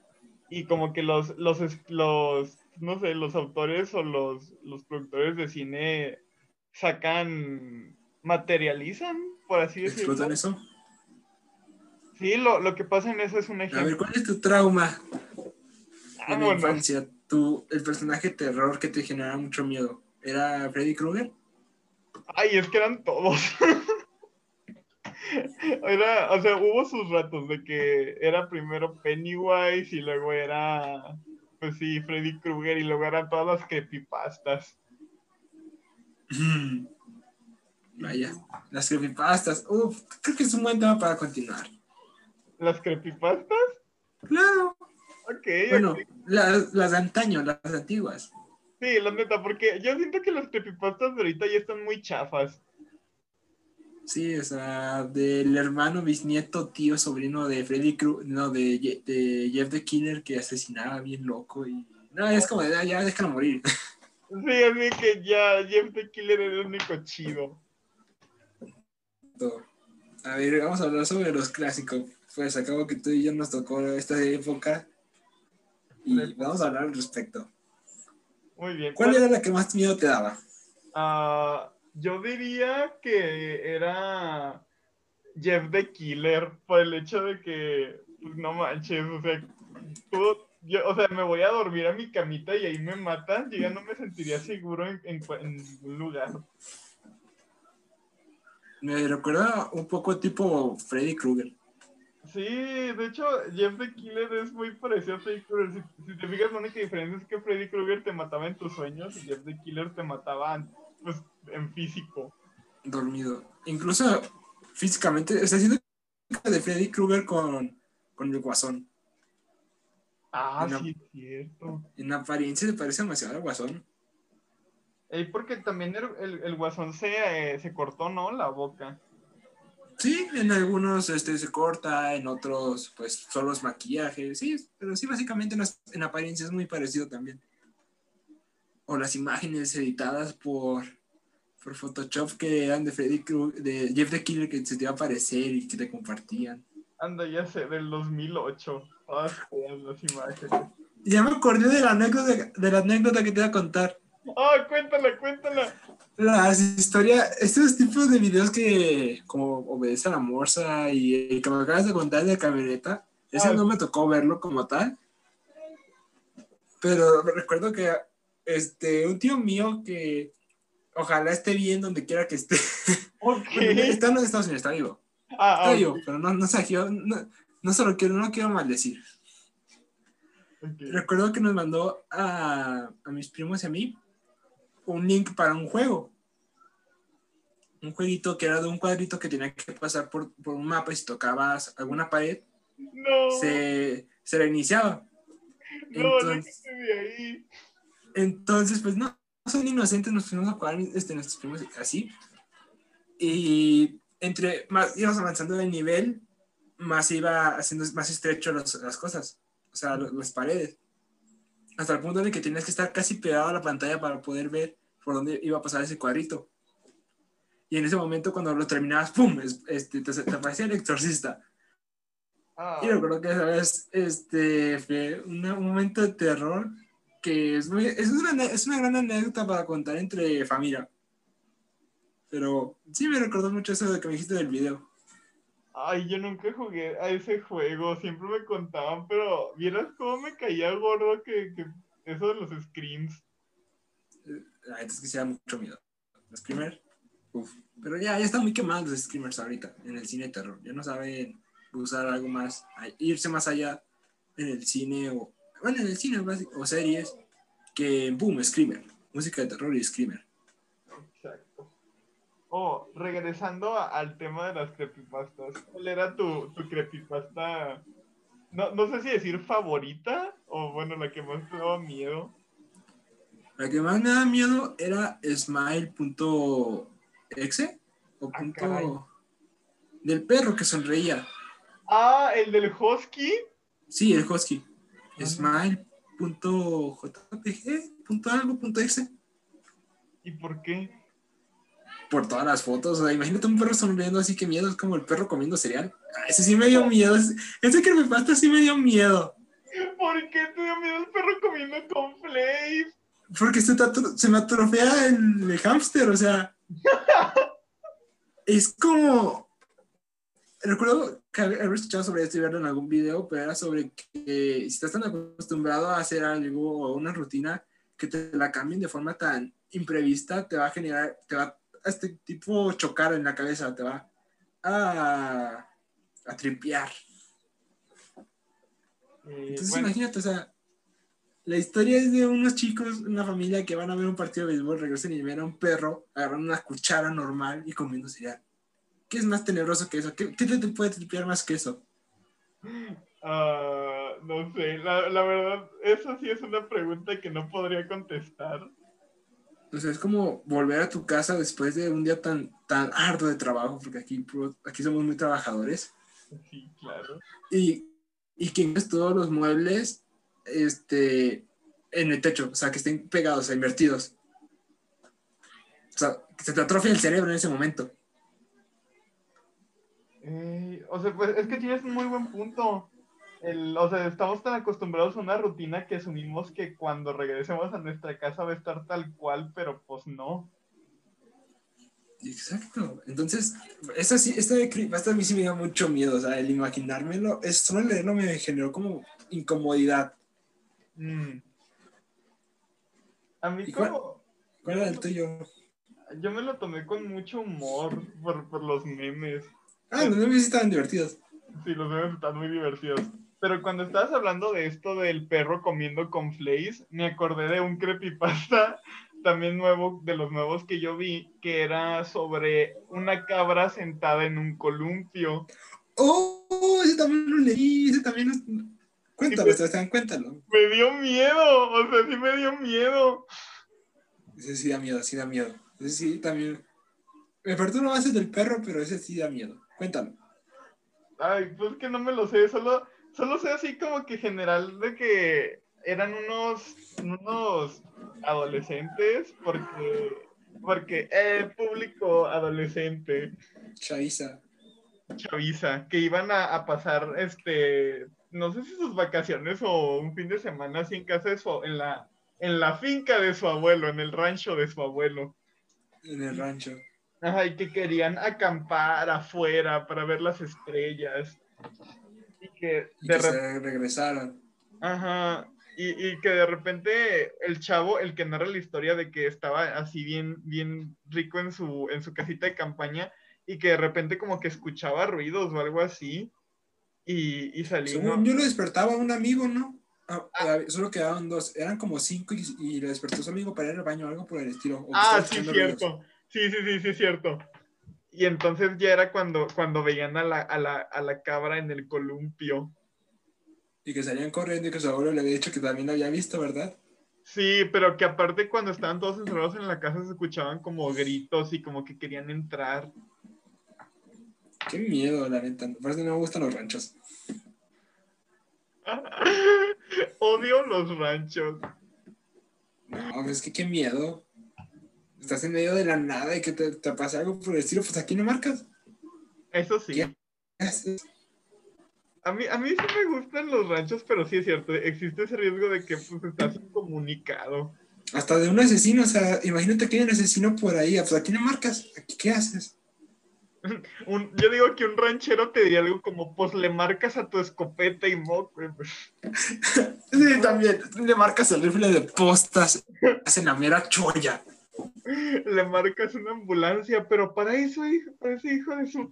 Speaker 1: y como que los, los, los no sé, los autores o los, los productores de cine sacan, materializan, por así decirlo.
Speaker 2: ¿Explotan eso?
Speaker 1: Sí, lo, lo que pasa en eso es un
Speaker 2: A ver,
Speaker 1: ejemplo.
Speaker 2: ¿cuál es tu trauma de la infancia? Tu, el personaje terror que te generaba mucho miedo. ¿Era Freddy Krueger?
Speaker 1: Ay, es que eran todos. Era, o sea, hubo sus ratos de que era primero Pennywise y luego era, pues sí, Freddy Krueger y luego eran todas las creepypastas.
Speaker 2: Vaya, las creepypastas. Uf, creo que es un buen tema para continuar.
Speaker 1: ¿Las creepypastas?
Speaker 2: Claro. Bueno, las, las de antaño, las antiguas.
Speaker 1: Sí, la neta, porque yo siento que las creepypastas de ahorita ya están muy chafas.
Speaker 2: Sí, o sea, del hermano, bisnieto, tío, sobrino de Freddy Krueger, no, de, de Jeff the Killer que asesinaba bien loco y... No, es como de, "Ah, ya, déjalo morir.
Speaker 1: Sí, así que ya Jeff the Killer era el único chido.
Speaker 2: A ver, vamos a hablar sobre los clásicos. Pues acabo que tú y yo nos tocó esta época y vamos a hablar al respecto.
Speaker 1: Muy bien.
Speaker 2: ¿Cuál era la que más miedo te daba?
Speaker 1: Ah, yo diría que era Jeff the Killer por el hecho de que, pues no manches, o sea, tú- yo, o sea, me voy a dormir a mi camita y ahí me matan, yo ya no me sentiría seguro en, en, en ningún lugar.
Speaker 2: Me recuerda un poco tipo Freddy Krueger.
Speaker 1: Sí, de hecho, Jeff the Killer es muy parecido a Freddy Krueger. Si, si te fijas, la única diferencia es que Freddy Krueger te mataba en tus sueños y Jeff the Killer te mataba, pues, en físico.
Speaker 2: dormido. Incluso físicamente, está haciendo de Freddy Krueger con, con el guasón.
Speaker 1: Ah, sí, es cierto.
Speaker 2: En apariencia se parece demasiado al guasón.
Speaker 1: Eh, porque también el, el, el guasón se, eh, se cortó, ¿no? La boca.
Speaker 2: Sí, en algunos este, se corta, en otros pues solo es maquillaje, sí, pero sí, básicamente en, las- en apariencia es muy parecido también. O las imágenes editadas por, por Photoshop que eran de Freddy Krueger, de Jeff the Killer que se te iba a aparecer y que te compartían.
Speaker 1: Anda, ya sé, del 2008. Todas feas las imágenes.
Speaker 2: Ya me acordé de la anécdota, de la anécdota que te iba a contar.
Speaker 1: Ah, cuéntala, cuéntala.
Speaker 2: Las historias, estos tipos de videos que como obedece a la morsa y el que me acabas de contar de la camioneta, ese
Speaker 1: Ah.
Speaker 2: no me tocó verlo como tal. Pero recuerdo que este, un tío mío que ojalá esté bien donde quiera que esté.
Speaker 1: Ok.
Speaker 2: Bueno, está en los Estados Unidos, está vivo.
Speaker 1: Ah,
Speaker 2: Está
Speaker 1: ah,
Speaker 2: vivo, pero no, no sé, yo no, no solo quiero, no quiero maldecir.
Speaker 1: ok.
Speaker 2: Recuerdo que nos mandó a, a mis primos y a mí un link para un juego. Un jueguito que era de un cuadrito que tenía que pasar por, por un mapa y si tocabas alguna pared,
Speaker 1: No,
Speaker 2: se, se reiniciaba.
Speaker 1: no, no
Speaker 2: Entonces,
Speaker 1: de ahí.
Speaker 2: entonces, pues no, son inocentes, nos fuimos a jugar este, nuestros primos así. Y entre más íbamos avanzando de nivel, más iba haciendo más estrecho los- las cosas, o sea, las paredes. Hasta el punto el que tenías que estar casi pegado a la pantalla para poder ver por dónde iba a pasar ese cuadrito. Y en ese momento, cuando lo terminabas, ¡pum! Es- Este, te, te aparecía el exorcista.
Speaker 1: Ah,
Speaker 2: Y recuerdo que esa vez este, fue una- un momento de terror que es, muy- es, una, es una gran anécdota para contar entre familia. Pero sí me recordó mucho eso de que me dijiste del video.
Speaker 1: Ay, yo nunca jugué a ese juego, siempre me contaban, pero vieras cómo me caía gordo que, que eso de los screams.
Speaker 2: La es que sí da mucho miedo. Los screamers, uf. Pero ya, ya están muy quemados los screamers ahorita en el cine terror. Ya no saben usar algo más, irse más allá en el cine o, bueno, en el cine o series que, boom, screamer. Música de terror y screamer.
Speaker 1: Exacto. Oh, regresando al tema de las creepypastas, ¿cuál era tu, tu creepypasta? No, no sé si decir favorita o bueno, la que más te daba miedo.
Speaker 2: La que más me da miedo era smile.exe o
Speaker 1: Ah,
Speaker 2: punto
Speaker 1: caray.
Speaker 2: del perro que sonreía.
Speaker 1: Ah, el del Husky.
Speaker 2: Sí, el husky.
Speaker 1: Ah.
Speaker 2: Smile.jpg, punto algo, punto exe.
Speaker 1: ¿Y por qué?
Speaker 2: Por todas las fotos. O sea, imagínate un perro sonriendo así que miedo. Es como el perro comiendo cereal. Ah, ese sí me dio miedo. Ese, ese creepypasta sí me dio miedo.
Speaker 1: ¿Por qué te dio miedo el perro comiendo cornflakes?
Speaker 2: Porque se, se me atrofea el, el hámster, o sea. es como. Recuerdo que haber haber escuchado sobre esto y verlo en algún video, pero era sobre que si estás tan acostumbrado a hacer algo o una rutina que te la cambien de forma tan imprevista, te va a generar, te va a este tipo chocar en la cabeza, te va a, a tripear.
Speaker 1: Eh,
Speaker 2: Entonces
Speaker 1: bueno,
Speaker 2: imagínate, o sea, la historia es de unos chicos, una familia que van a ver un partido de béisbol, regresan y ven a un perro agarrando una cuchara normal y comiendo cereal. ¿Qué es más tenebroso que eso? ¿Qué, qué te, puede tripear más que eso?
Speaker 1: ah, no sé, la, la verdad, eso sí es una pregunta que no podría contestar.
Speaker 2: O sea, es como volver a tu casa después de un día tan, tan arduo de trabajo, porque aquí, aquí somos muy trabajadores,
Speaker 1: Sí, claro.
Speaker 2: y, y que todos los muebles este, en el techo, o sea, que estén pegados, o sea, invertidos. O sea, que se te atrofia el cerebro en ese momento.
Speaker 1: Eh, o sea, pues es que tienes un muy buen punto. El, o sea, estamos tan acostumbrados a una rutina que asumimos que cuando regresemos a nuestra casa va a estar tal cual, pero pues no.
Speaker 2: Exacto. Entonces, esta sí, esta de Creepypasta a mí sí me da mucho miedo. O sea, el imaginármelo, es, solo leerlo me generó como incomodidad.
Speaker 1: Mm. A mí como...
Speaker 2: ¿Cuál era el tuyo?
Speaker 1: Yo me lo tomé con mucho humor por, por los memes.
Speaker 2: Ah, los memes estaban divertidos.
Speaker 1: Sí, los memes están muy divertidos. Pero cuando estabas hablando de esto del perro comiendo con flakes, me acordé de un creepypasta también nuevo, de los nuevos que yo vi, que era sobre una cabra sentada en un columpio.
Speaker 2: ¡Oh! Ese también lo leí. Ese también. Cuéntalo, Sebastián, cuéntalo.
Speaker 1: Me dio miedo, o sea, sí me dio miedo.
Speaker 2: Ese sí da miedo, sí da miedo. Ese sí también. Me perturba más el del perro, pero ese sí da miedo. Cuéntalo.
Speaker 1: Ay, pues que no me lo sé, solo, solo sé así como que general de que eran unos, unos adolescentes, porque, porque el público adolescente,
Speaker 2: Chaviza.
Speaker 1: chaviza, que iban a, a pasar, este, no sé si sus vacaciones o un fin de semana así en casa de su, en la, en la finca de su abuelo, en el rancho de su abuelo.
Speaker 2: En el rancho.
Speaker 1: Ajá, y que querían acampar afuera para ver las estrellas. Y que
Speaker 2: Y
Speaker 1: de
Speaker 2: que se regresaron.
Speaker 1: Ajá. Y, y que de repente el chavo, el que narra la historia de que estaba así bien, bien rico en su, en su casita de campaña y que de repente como que escuchaba ruidos o algo así y, y salía.
Speaker 2: Según yo lo despertaba un amigo, ¿no? Ah, ah, solo quedaban dos, eran como cinco y, y le despertó su amigo para ir al baño o algo por el estilo.
Speaker 1: Ah, sí, cierto. Sí, sí, sí, sí, cierto. Y entonces ya era cuando, cuando veían a la, a, la, a la cabra en el columpio.
Speaker 2: Y que salían corriendo y que su abuelo le había dicho que también lo había visto, ¿verdad?
Speaker 1: Sí, pero que aparte cuando estaban todos encerrados en la casa se escuchaban como gritos y como que querían entrar.
Speaker 2: Qué miedo, la neta. Por eso no me gustan los ranchos.
Speaker 1: Odio los ranchos.
Speaker 2: No, es que qué miedo. Estás en medio de la nada y que te, te pase algo por el estilo, pues aquí no marcas.
Speaker 1: Eso sí.
Speaker 2: ¿Qué? haces?
Speaker 1: A mí, a mí sí me gustan los ranchos, pero sí es cierto, existe ese riesgo de que pues estás incomunicado.
Speaker 2: Hasta de un asesino, o sea, imagínate que hay un asesino por ahí, pues aquí no marcas. ¿Aquí qué haces?
Speaker 1: Un- yo digo que un ranchero te diría algo como, pues le marcas a tu escopeta y moco.
Speaker 2: Sí, también. Le marcas el rifle de postas. Hacen la mera cholla.
Speaker 1: Le marcas una ambulancia, pero para eso, hijo, para ese hijo de su...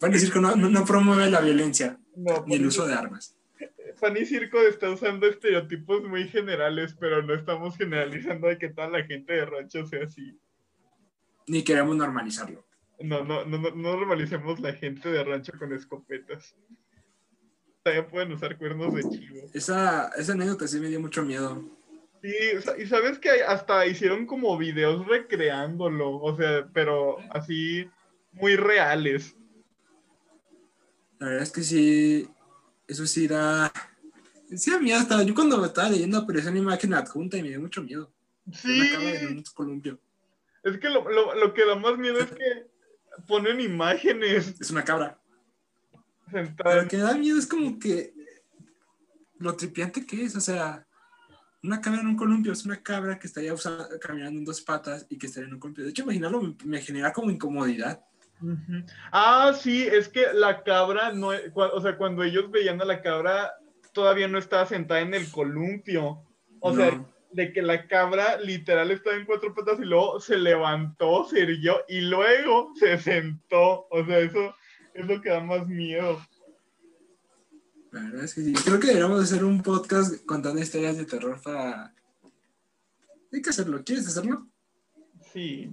Speaker 2: A decir que no, no, no promueve la violencia
Speaker 1: No,
Speaker 2: ni el uso de armas.
Speaker 1: Fanny Circo está usando estereotipos muy generales, pero no estamos generalizando de que toda la gente de rancho sea así.
Speaker 2: Ni queremos normalizarlo.
Speaker 1: No, no, no, no no normalicemos la gente de rancho con escopetas. También pueden usar cuernos de chivo.
Speaker 2: Esa, esa anécdota sí me dio mucho miedo.
Speaker 1: Sí, y sabes que hasta hicieron como videos recreándolo, o sea, pero así muy reales.
Speaker 2: La verdad es que sí, eso sí da, sí da miedo. Hasta yo cuando estaba leyendo apareció una imagen adjunta y me dio mucho miedo.
Speaker 1: Sí,
Speaker 2: Una cabra en un columpio.
Speaker 1: Es que lo, lo, lo que da más miedo es que ponen imágenes
Speaker 2: Es una cabra. Pero
Speaker 1: sentadas.
Speaker 2: lo que da miedo es como que lo tripiante que es, o sea, una cabra en un columpio es una cabra que estaría usa- caminando en dos patas y que estaría en un columpio. De hecho, imaginarlo me, me genera como incomodidad.
Speaker 1: Ah, sí, es que la cabra no, e- o sea, cuando ellos veían a la cabra, todavía no estaba sentada en el columpio. O sea. De que la cabra literal estaba en cuatro patas y luego se levantó, se irguió y luego se sentó. O sea, eso es lo que da más miedo.
Speaker 2: La verdad es que sí. Creo que deberíamos hacer un podcast contando historias de terror para... Hay que hacerlo. ¿Quieres hacerlo?
Speaker 1: Sí.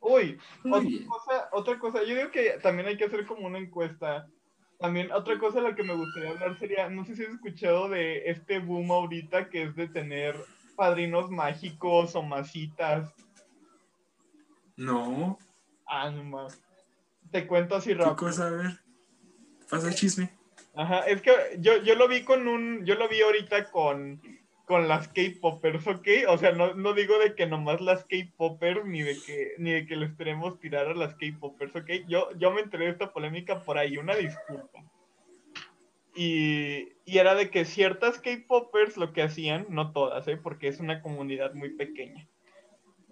Speaker 1: Uy,
Speaker 2: Muy
Speaker 1: otra
Speaker 2: bien.
Speaker 1: cosa, otra cosa, yo digo que también hay que hacer como una encuesta. También otra cosa de la que me gustaría hablar sería, no sé si has escuchado de este boom ahorita que es de tener padrinos mágicos o masitas.
Speaker 2: No.
Speaker 1: Ah, no más. Te cuento así
Speaker 2: ¿Qué
Speaker 1: rápido.
Speaker 2: cosa? A ver. Pasa el chisme.
Speaker 1: Ajá, es que yo, yo lo vi con un, yo lo vi ahorita con, con las K-popers, ¿ok? O sea, no, no digo de que nomás las K-popers, ni de que, ni de que les queremos tirar a las K-popers, ¿ok? Yo, yo me enteré de esta polémica por ahí, una disculpa. Y, y era de que ciertas K-popers lo que hacían, no todas, ¿eh? Porque es una comunidad muy pequeña.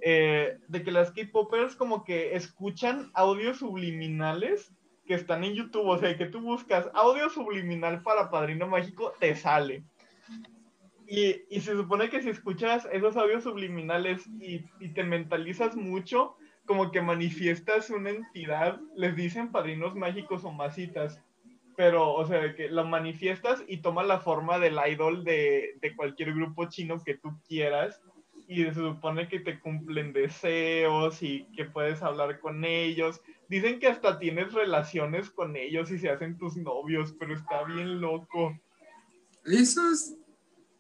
Speaker 1: eh, de que las K-popers como que escuchan audios subliminales que están en YouTube, o sea, que tú buscas audio subliminal para Padrino Mágico, te sale. Y, y se supone que si escuchas esos audios subliminales y, y te mentalizas mucho, como que manifiestas una entidad, les dicen padrinos mágicos o masitas, pero, o sea, que lo manifiestas y toma la forma del idol de, de cualquier grupo chino que tú quieras, y se supone que te cumplen deseos y que puedes hablar con ellos. Dicen que hasta tienes relaciones con ellos y se hacen tus novios, pero está bien loco.
Speaker 2: Eso es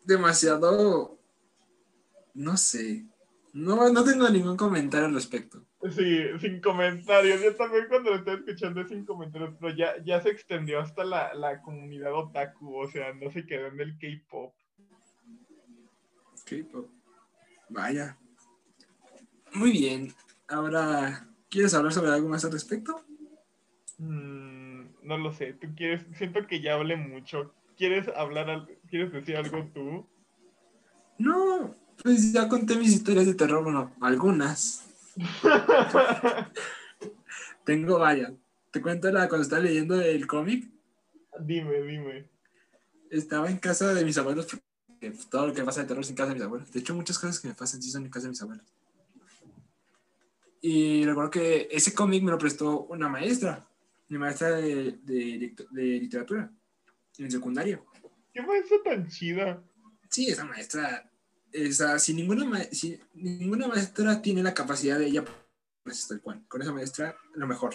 Speaker 2: demasiado... No sé. No, no tengo ningún comentario al respecto.
Speaker 1: Sí, sin comentarios. Yo también cuando lo estoy escuchando es sin comentarios, pero ya, ya se extendió hasta la, la comunidad otaku, o sea, no se quedó en el K-pop.
Speaker 2: K-pop. Vaya. Muy bien. Ahora, ¿quieres hablar sobre algo más al respecto?
Speaker 1: Mm, no lo sé, tú quieres, siento que ya hablé mucho. ¿Quieres hablar, al- quieres decir algo tú?
Speaker 2: No, pues ya conté mis historias de terror, bueno, algunas. Tengo varias. Te cuento la cuando estaba leyendo el cómic.
Speaker 1: dime, dime.
Speaker 2: Estaba en casa de mis abuelos. Porque pues, todo lo que pasa de terror es en casa de mis abuelos. De hecho, muchas cosas que me pasan sí son en casa de mis abuelos. Y recuerdo que ese cómic me lo prestó una maestra. Mi maestra de, de, de literatura. En secundario.
Speaker 1: ¿Qué maestra tan chida?
Speaker 2: Sí, esa maestra. Esa, si, ninguna ma- si ninguna maestra tiene la capacidad de ella, pues tal cual. Con esa maestra, lo mejor.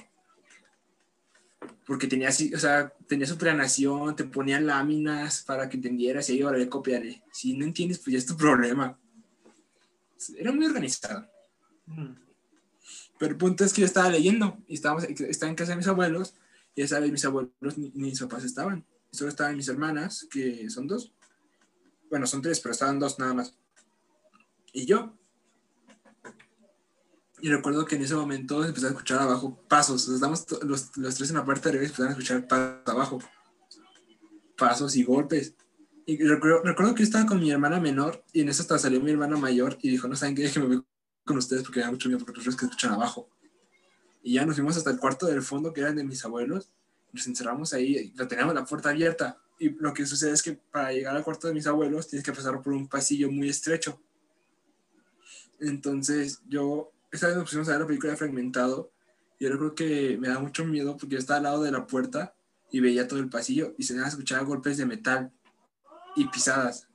Speaker 2: Porque tenía así, o sea, tenía su planación, te ponía láminas para que entendieras y ahí ahora le copiaré. Si no entiendes, pues ya es tu problema. Era muy organizado.
Speaker 1: Mm.
Speaker 2: Pero el punto es que yo estaba leyendo y estábamos, estaba en casa de mis abuelos y esa vez mis abuelos ni, ni mis papás estaban. Solo estaban mis hermanas, que son dos. Bueno, son tres, pero estaban dos nada más. Y yo. Y recuerdo que en ese momento empecé a escuchar abajo pasos. Estamos los, los tres en la parte de arriba y empezaron a escuchar pasos abajo. Pasos y golpes. Y recuerdo, recuerdo que yo estaba con mi hermana menor y en eso hasta salió mi hermana mayor y dijo, no saben qué, déjenme voy con ustedes porque me da mucho miedo porque los que escuchan abajo. Y ya nos fuimos hasta el cuarto del fondo que era el de mis abuelos. Nos encerramos ahí lo teníamos la puerta abierta. Y lo que sucede es que para llegar al cuarto de mis abuelos tienes que pasar por un pasillo muy estrecho. Entonces yo, esta vez nos pusimos a ver la película de Fragmentado y yo creo que me da mucho miedo porque yo estaba al lado de la puerta y veía todo el pasillo y se me escuchaba golpes de metal y pisadas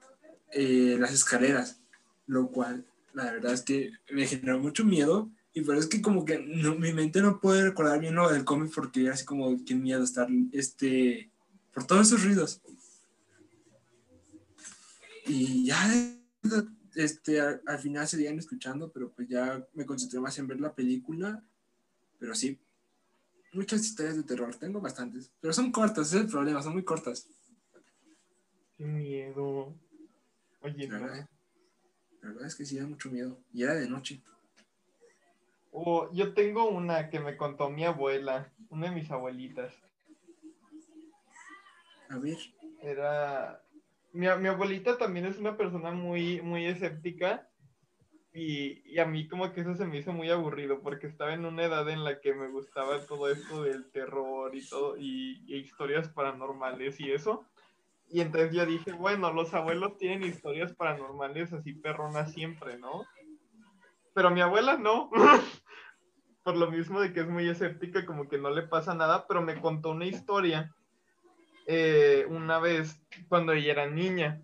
Speaker 2: eh, las escaleras, lo cual la verdad es que me generó mucho miedo y pero es que como que no, mi mente no puede recordar bien lo del cómic porque era así como qué miedo estar este por todos esos ruidos y ya este al, al final seguían escuchando pero pues ya me concentré más en ver la película pero sí muchas historias de terror tengo bastantes pero son cortas ese es el problema son muy cortas
Speaker 1: Qué miedo. Oye, no.
Speaker 2: ¿Verdad? la verdad es que sí da mucho miedo y era de noche
Speaker 1: Oh, yo tengo una que me contó mi abuela, una de mis abuelitas.
Speaker 2: a ver
Speaker 1: Era. Mi, mi abuelita también es una persona muy, muy escéptica. Y, y a mí, como que eso se me hizo muy aburrido, porque estaba en una edad en la que me gustaba todo esto del terror y todo, y, y historias paranormales y eso. Y entonces yo dije, bueno, los abuelos tienen historias paranormales así perronas siempre, ¿no? Pero mi abuela no. Por lo mismo de que es muy escéptica, como que no le pasa nada, pero me contó una historia eh, una vez cuando ella era niña.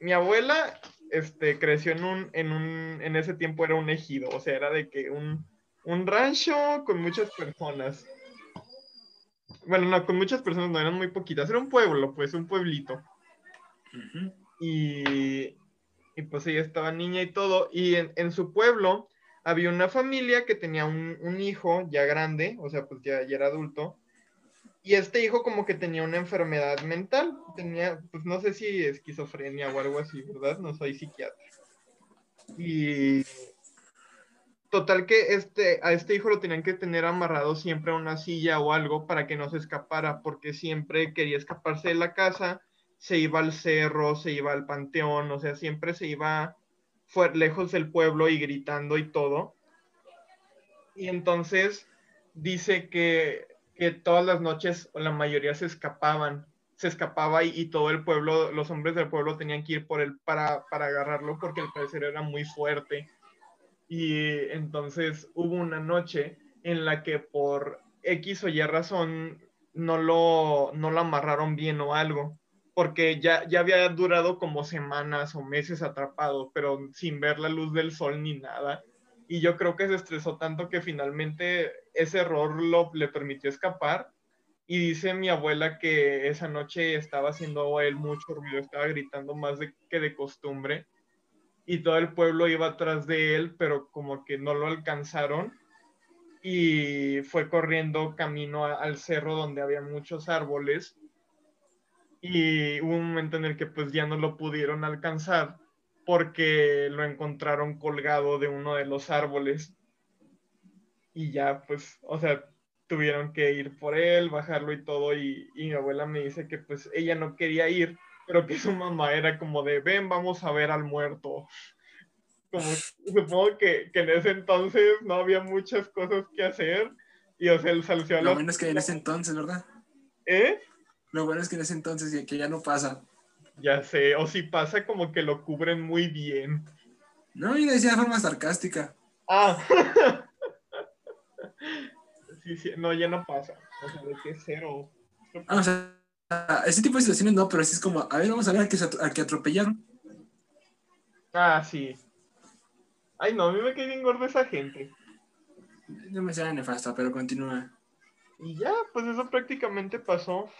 Speaker 1: Mi abuela este, creció en un, en un, en ese tiempo era un ejido, o sea, era de que un, un rancho con muchas personas. Bueno, no, con muchas personas, no eran muy poquitas, era un pueblo, pues, un pueblito. Y, y pues ella estaba niña y todo. Y en, en su pueblo había una familia que tenía un, un hijo ya grande, o sea, pues ya, ya era adulto. Y este hijo como que tenía una enfermedad mental. Tenía, pues no sé si esquizofrenia o algo así, ¿verdad? No soy psiquiatra. Y total que este, a este hijo lo tenían que tener amarrado siempre a una silla o algo para que no se escapara, porque siempre quería escaparse de la casa se iba al cerro, se iba al panteón, o sea, siempre se iba fue lejos del pueblo y gritando y todo. Y entonces dice que, que todas las noches, la mayoría se escapaban, se escapaba y, todo el pueblo, los hombres del pueblo tenían que ir por él para, para agarrarlo porque al parecer era muy fuerte. Y entonces hubo una noche en la que por X o Y razón no lo, no lo amarraron bien o algo porque ya, ya había durado como semanas o meses atrapado, pero sin ver la luz del sol ni nada. Y yo creo que se estresó tanto que finalmente ese error lo, le permitió escapar. Y dice mi abuela que esa noche estaba haciendo él mucho ruido, estaba gritando más de, que de costumbre. Y todo el pueblo iba atrás de él, pero como que no lo alcanzaron. Y fue corriendo camino al cerro donde había muchos árboles y hubo un momento en el que pues ya no lo pudieron alcanzar porque lo encontraron colgado de uno de los árboles y ya pues, o sea, tuvieron que ir por él, bajarlo y todo, y, y mi abuela me dice que pues ella no quería ir, pero que su mamá era como de, ven, vamos a ver al muerto. Como, supongo que, que en ese entonces no había muchas cosas que hacer, y o sea, él salió a
Speaker 2: Lo es que en ese entonces, ¿verdad?
Speaker 1: ¿Eh?
Speaker 2: Lo bueno es que en ese entonces y que ya no pasa.
Speaker 1: Ya sé, o si pasa como que lo cubren muy bien.
Speaker 2: No, y decía de forma sarcástica.
Speaker 1: Ah. sí, sí, no, ya no pasa. O sea, de que cero.
Speaker 2: Ah, o sea, ese tipo de situaciones no, pero así es como, a ver, vamos a ver al que, al atropellaron.
Speaker 1: Ah, sí. Ay, no, a mí me cae bien gordo esa gente.
Speaker 2: No me sea nefasta, pero continúa.
Speaker 1: Y ya, pues eso prácticamente pasó.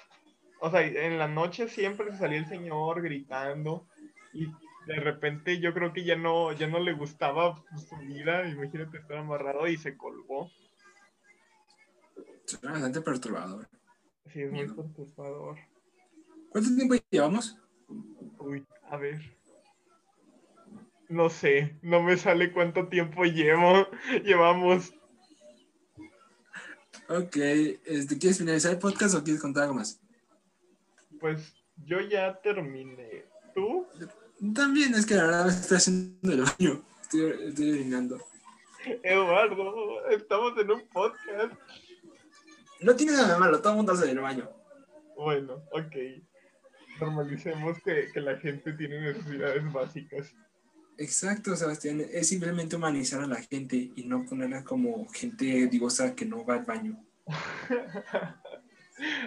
Speaker 1: O sea, en la noche siempre se salía el señor gritando y de repente yo creo que ya no, ya no le gustaba pues, su vida, imagínate estar amarrado y se colgó.
Speaker 2: Suena bastante perturbador.
Speaker 1: Sí, es muy perturbador.
Speaker 2: ¿Cuánto tiempo llevamos?
Speaker 1: Uy, a ver. No sé, no me sale cuánto tiempo llevo. Llevamos.
Speaker 2: Ok, este, ¿quieres finalizar el podcast o quieres contar algo más?
Speaker 1: Pues yo ya terminé. ¿Tú?
Speaker 2: También es que la verdad estoy haciendo el baño. Estoy, estoy orinando.
Speaker 1: Eduardo, estamos en un podcast.
Speaker 2: No tiene nada de malo, todo el mundo hace el baño.
Speaker 1: Bueno, ok. Normalicemos que, que la gente tiene necesidades básicas.
Speaker 2: Exacto, Sebastián. Es simplemente humanizar a la gente y no ponerla como gente digosa que no va al baño.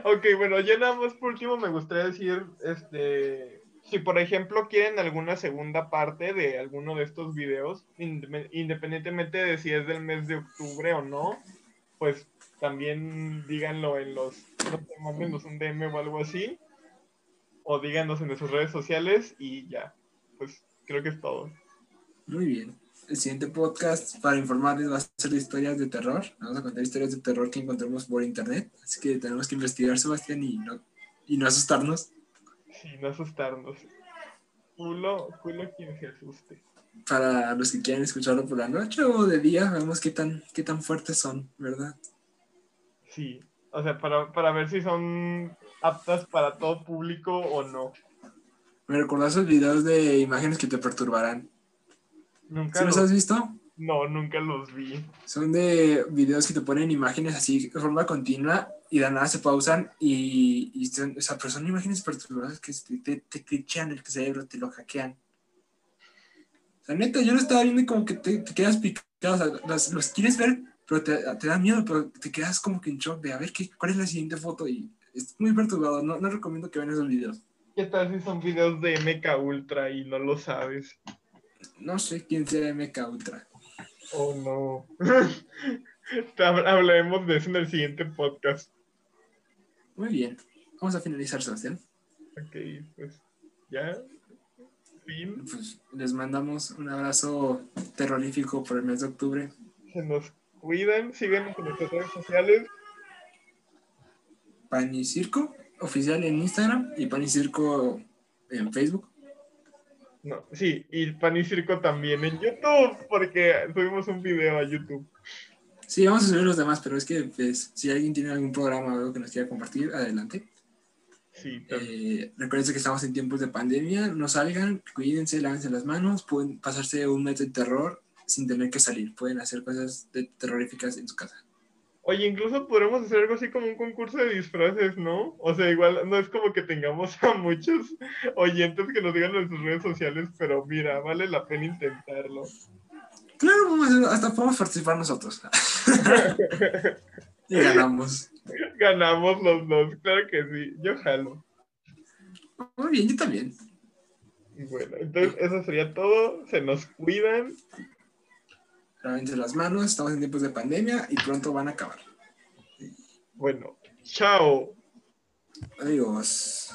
Speaker 1: ok, bueno, ya nada más por último me gustaría decir, este, si por ejemplo quieren alguna segunda parte de alguno de estos videos, inde- independientemente de si es del mes de octubre o no, pues también díganlo en los, no sé, mándenos un DM o algo así, o díganos en sus redes sociales y ya, pues creo que es todo.
Speaker 2: Muy bien. El siguiente podcast para informarles va a ser de historias de terror. Vamos a contar historias de terror que encontremos por internet. Así que tenemos que investigar, Sebastián, y no, y no asustarnos.
Speaker 1: Sí, no asustarnos. Culo, culo quien se asuste.
Speaker 2: Para los que quieran escucharlo por la noche o de día, vemos qué tan, qué tan fuertes son, ¿verdad?
Speaker 1: Sí, o sea, para, para ver si son aptas para todo público o no.
Speaker 2: ¿Me recordás esos videos de imágenes que te perturbarán?
Speaker 1: Nunca
Speaker 2: ¿Sí los
Speaker 1: los,
Speaker 2: has visto?
Speaker 1: no, nunca los vi.
Speaker 2: Son de videos que te ponen imágenes así forma continua y de nada se pausan y, y son, o sea, pero son imágenes perturbadoras que te, te, glitchean el cerebro, te lo hackean. O sea, neta, yo lo estaba viendo y como que te, te quedas picado, o sea, los, los quieres ver, pero te, te da miedo, pero te quedas como que en shock de a ver qué, cuál es la siguiente foto y es muy perturbador, no, no recomiendo que vean esos videos.
Speaker 1: ¿Qué tal si son videos de MK Ultra y no lo sabes?
Speaker 2: No sé quién sea MK Ultra.
Speaker 1: Oh no. Hablaremos de eso en el siguiente podcast.
Speaker 2: Muy bien, vamos a finalizar, Sebastián.
Speaker 1: Ok, pues ya. Fin.
Speaker 2: Pues les mandamos un abrazo terrorífico por el mes de octubre.
Speaker 1: Se nos cuidan. Síguenos en nuestras redes sociales.
Speaker 2: Pan y Circo oficial en Instagram y Pan y Circo en Facebook.
Speaker 1: No, sí, y Pan y Circo también en YouTube, porque subimos un video a YouTube.
Speaker 2: Sí, vamos a subir los demás, pero es que pues, si alguien tiene algún programa o algo que nos quiera compartir, adelante.
Speaker 1: Sí.
Speaker 2: Eh, recuerden que estamos en tiempos de pandemia, no salgan, cuídense, lávense las manos, pueden pasarse un mes de terror sin tener que salir, pueden hacer cosas de- terroríficas en su casa.
Speaker 1: Oye, incluso podremos hacer algo así como un concurso de disfraces, ¿no? O sea, igual no es como que tengamos a muchos oyentes que nos digan en sus redes sociales, pero mira, vale la pena intentarlo.
Speaker 2: Claro, hacer- hasta podemos participar nosotros. y ganamos.
Speaker 1: Ganamos los dos, claro que sí, yo jalo.
Speaker 2: Muy bien, yo también.
Speaker 1: Bueno, entonces eso sería todo, se nos cuidan,
Speaker 2: Lávense las manos, estamos en tiempos de pandemia y pronto van a acabar.
Speaker 1: bueno, chao.
Speaker 2: Adiós.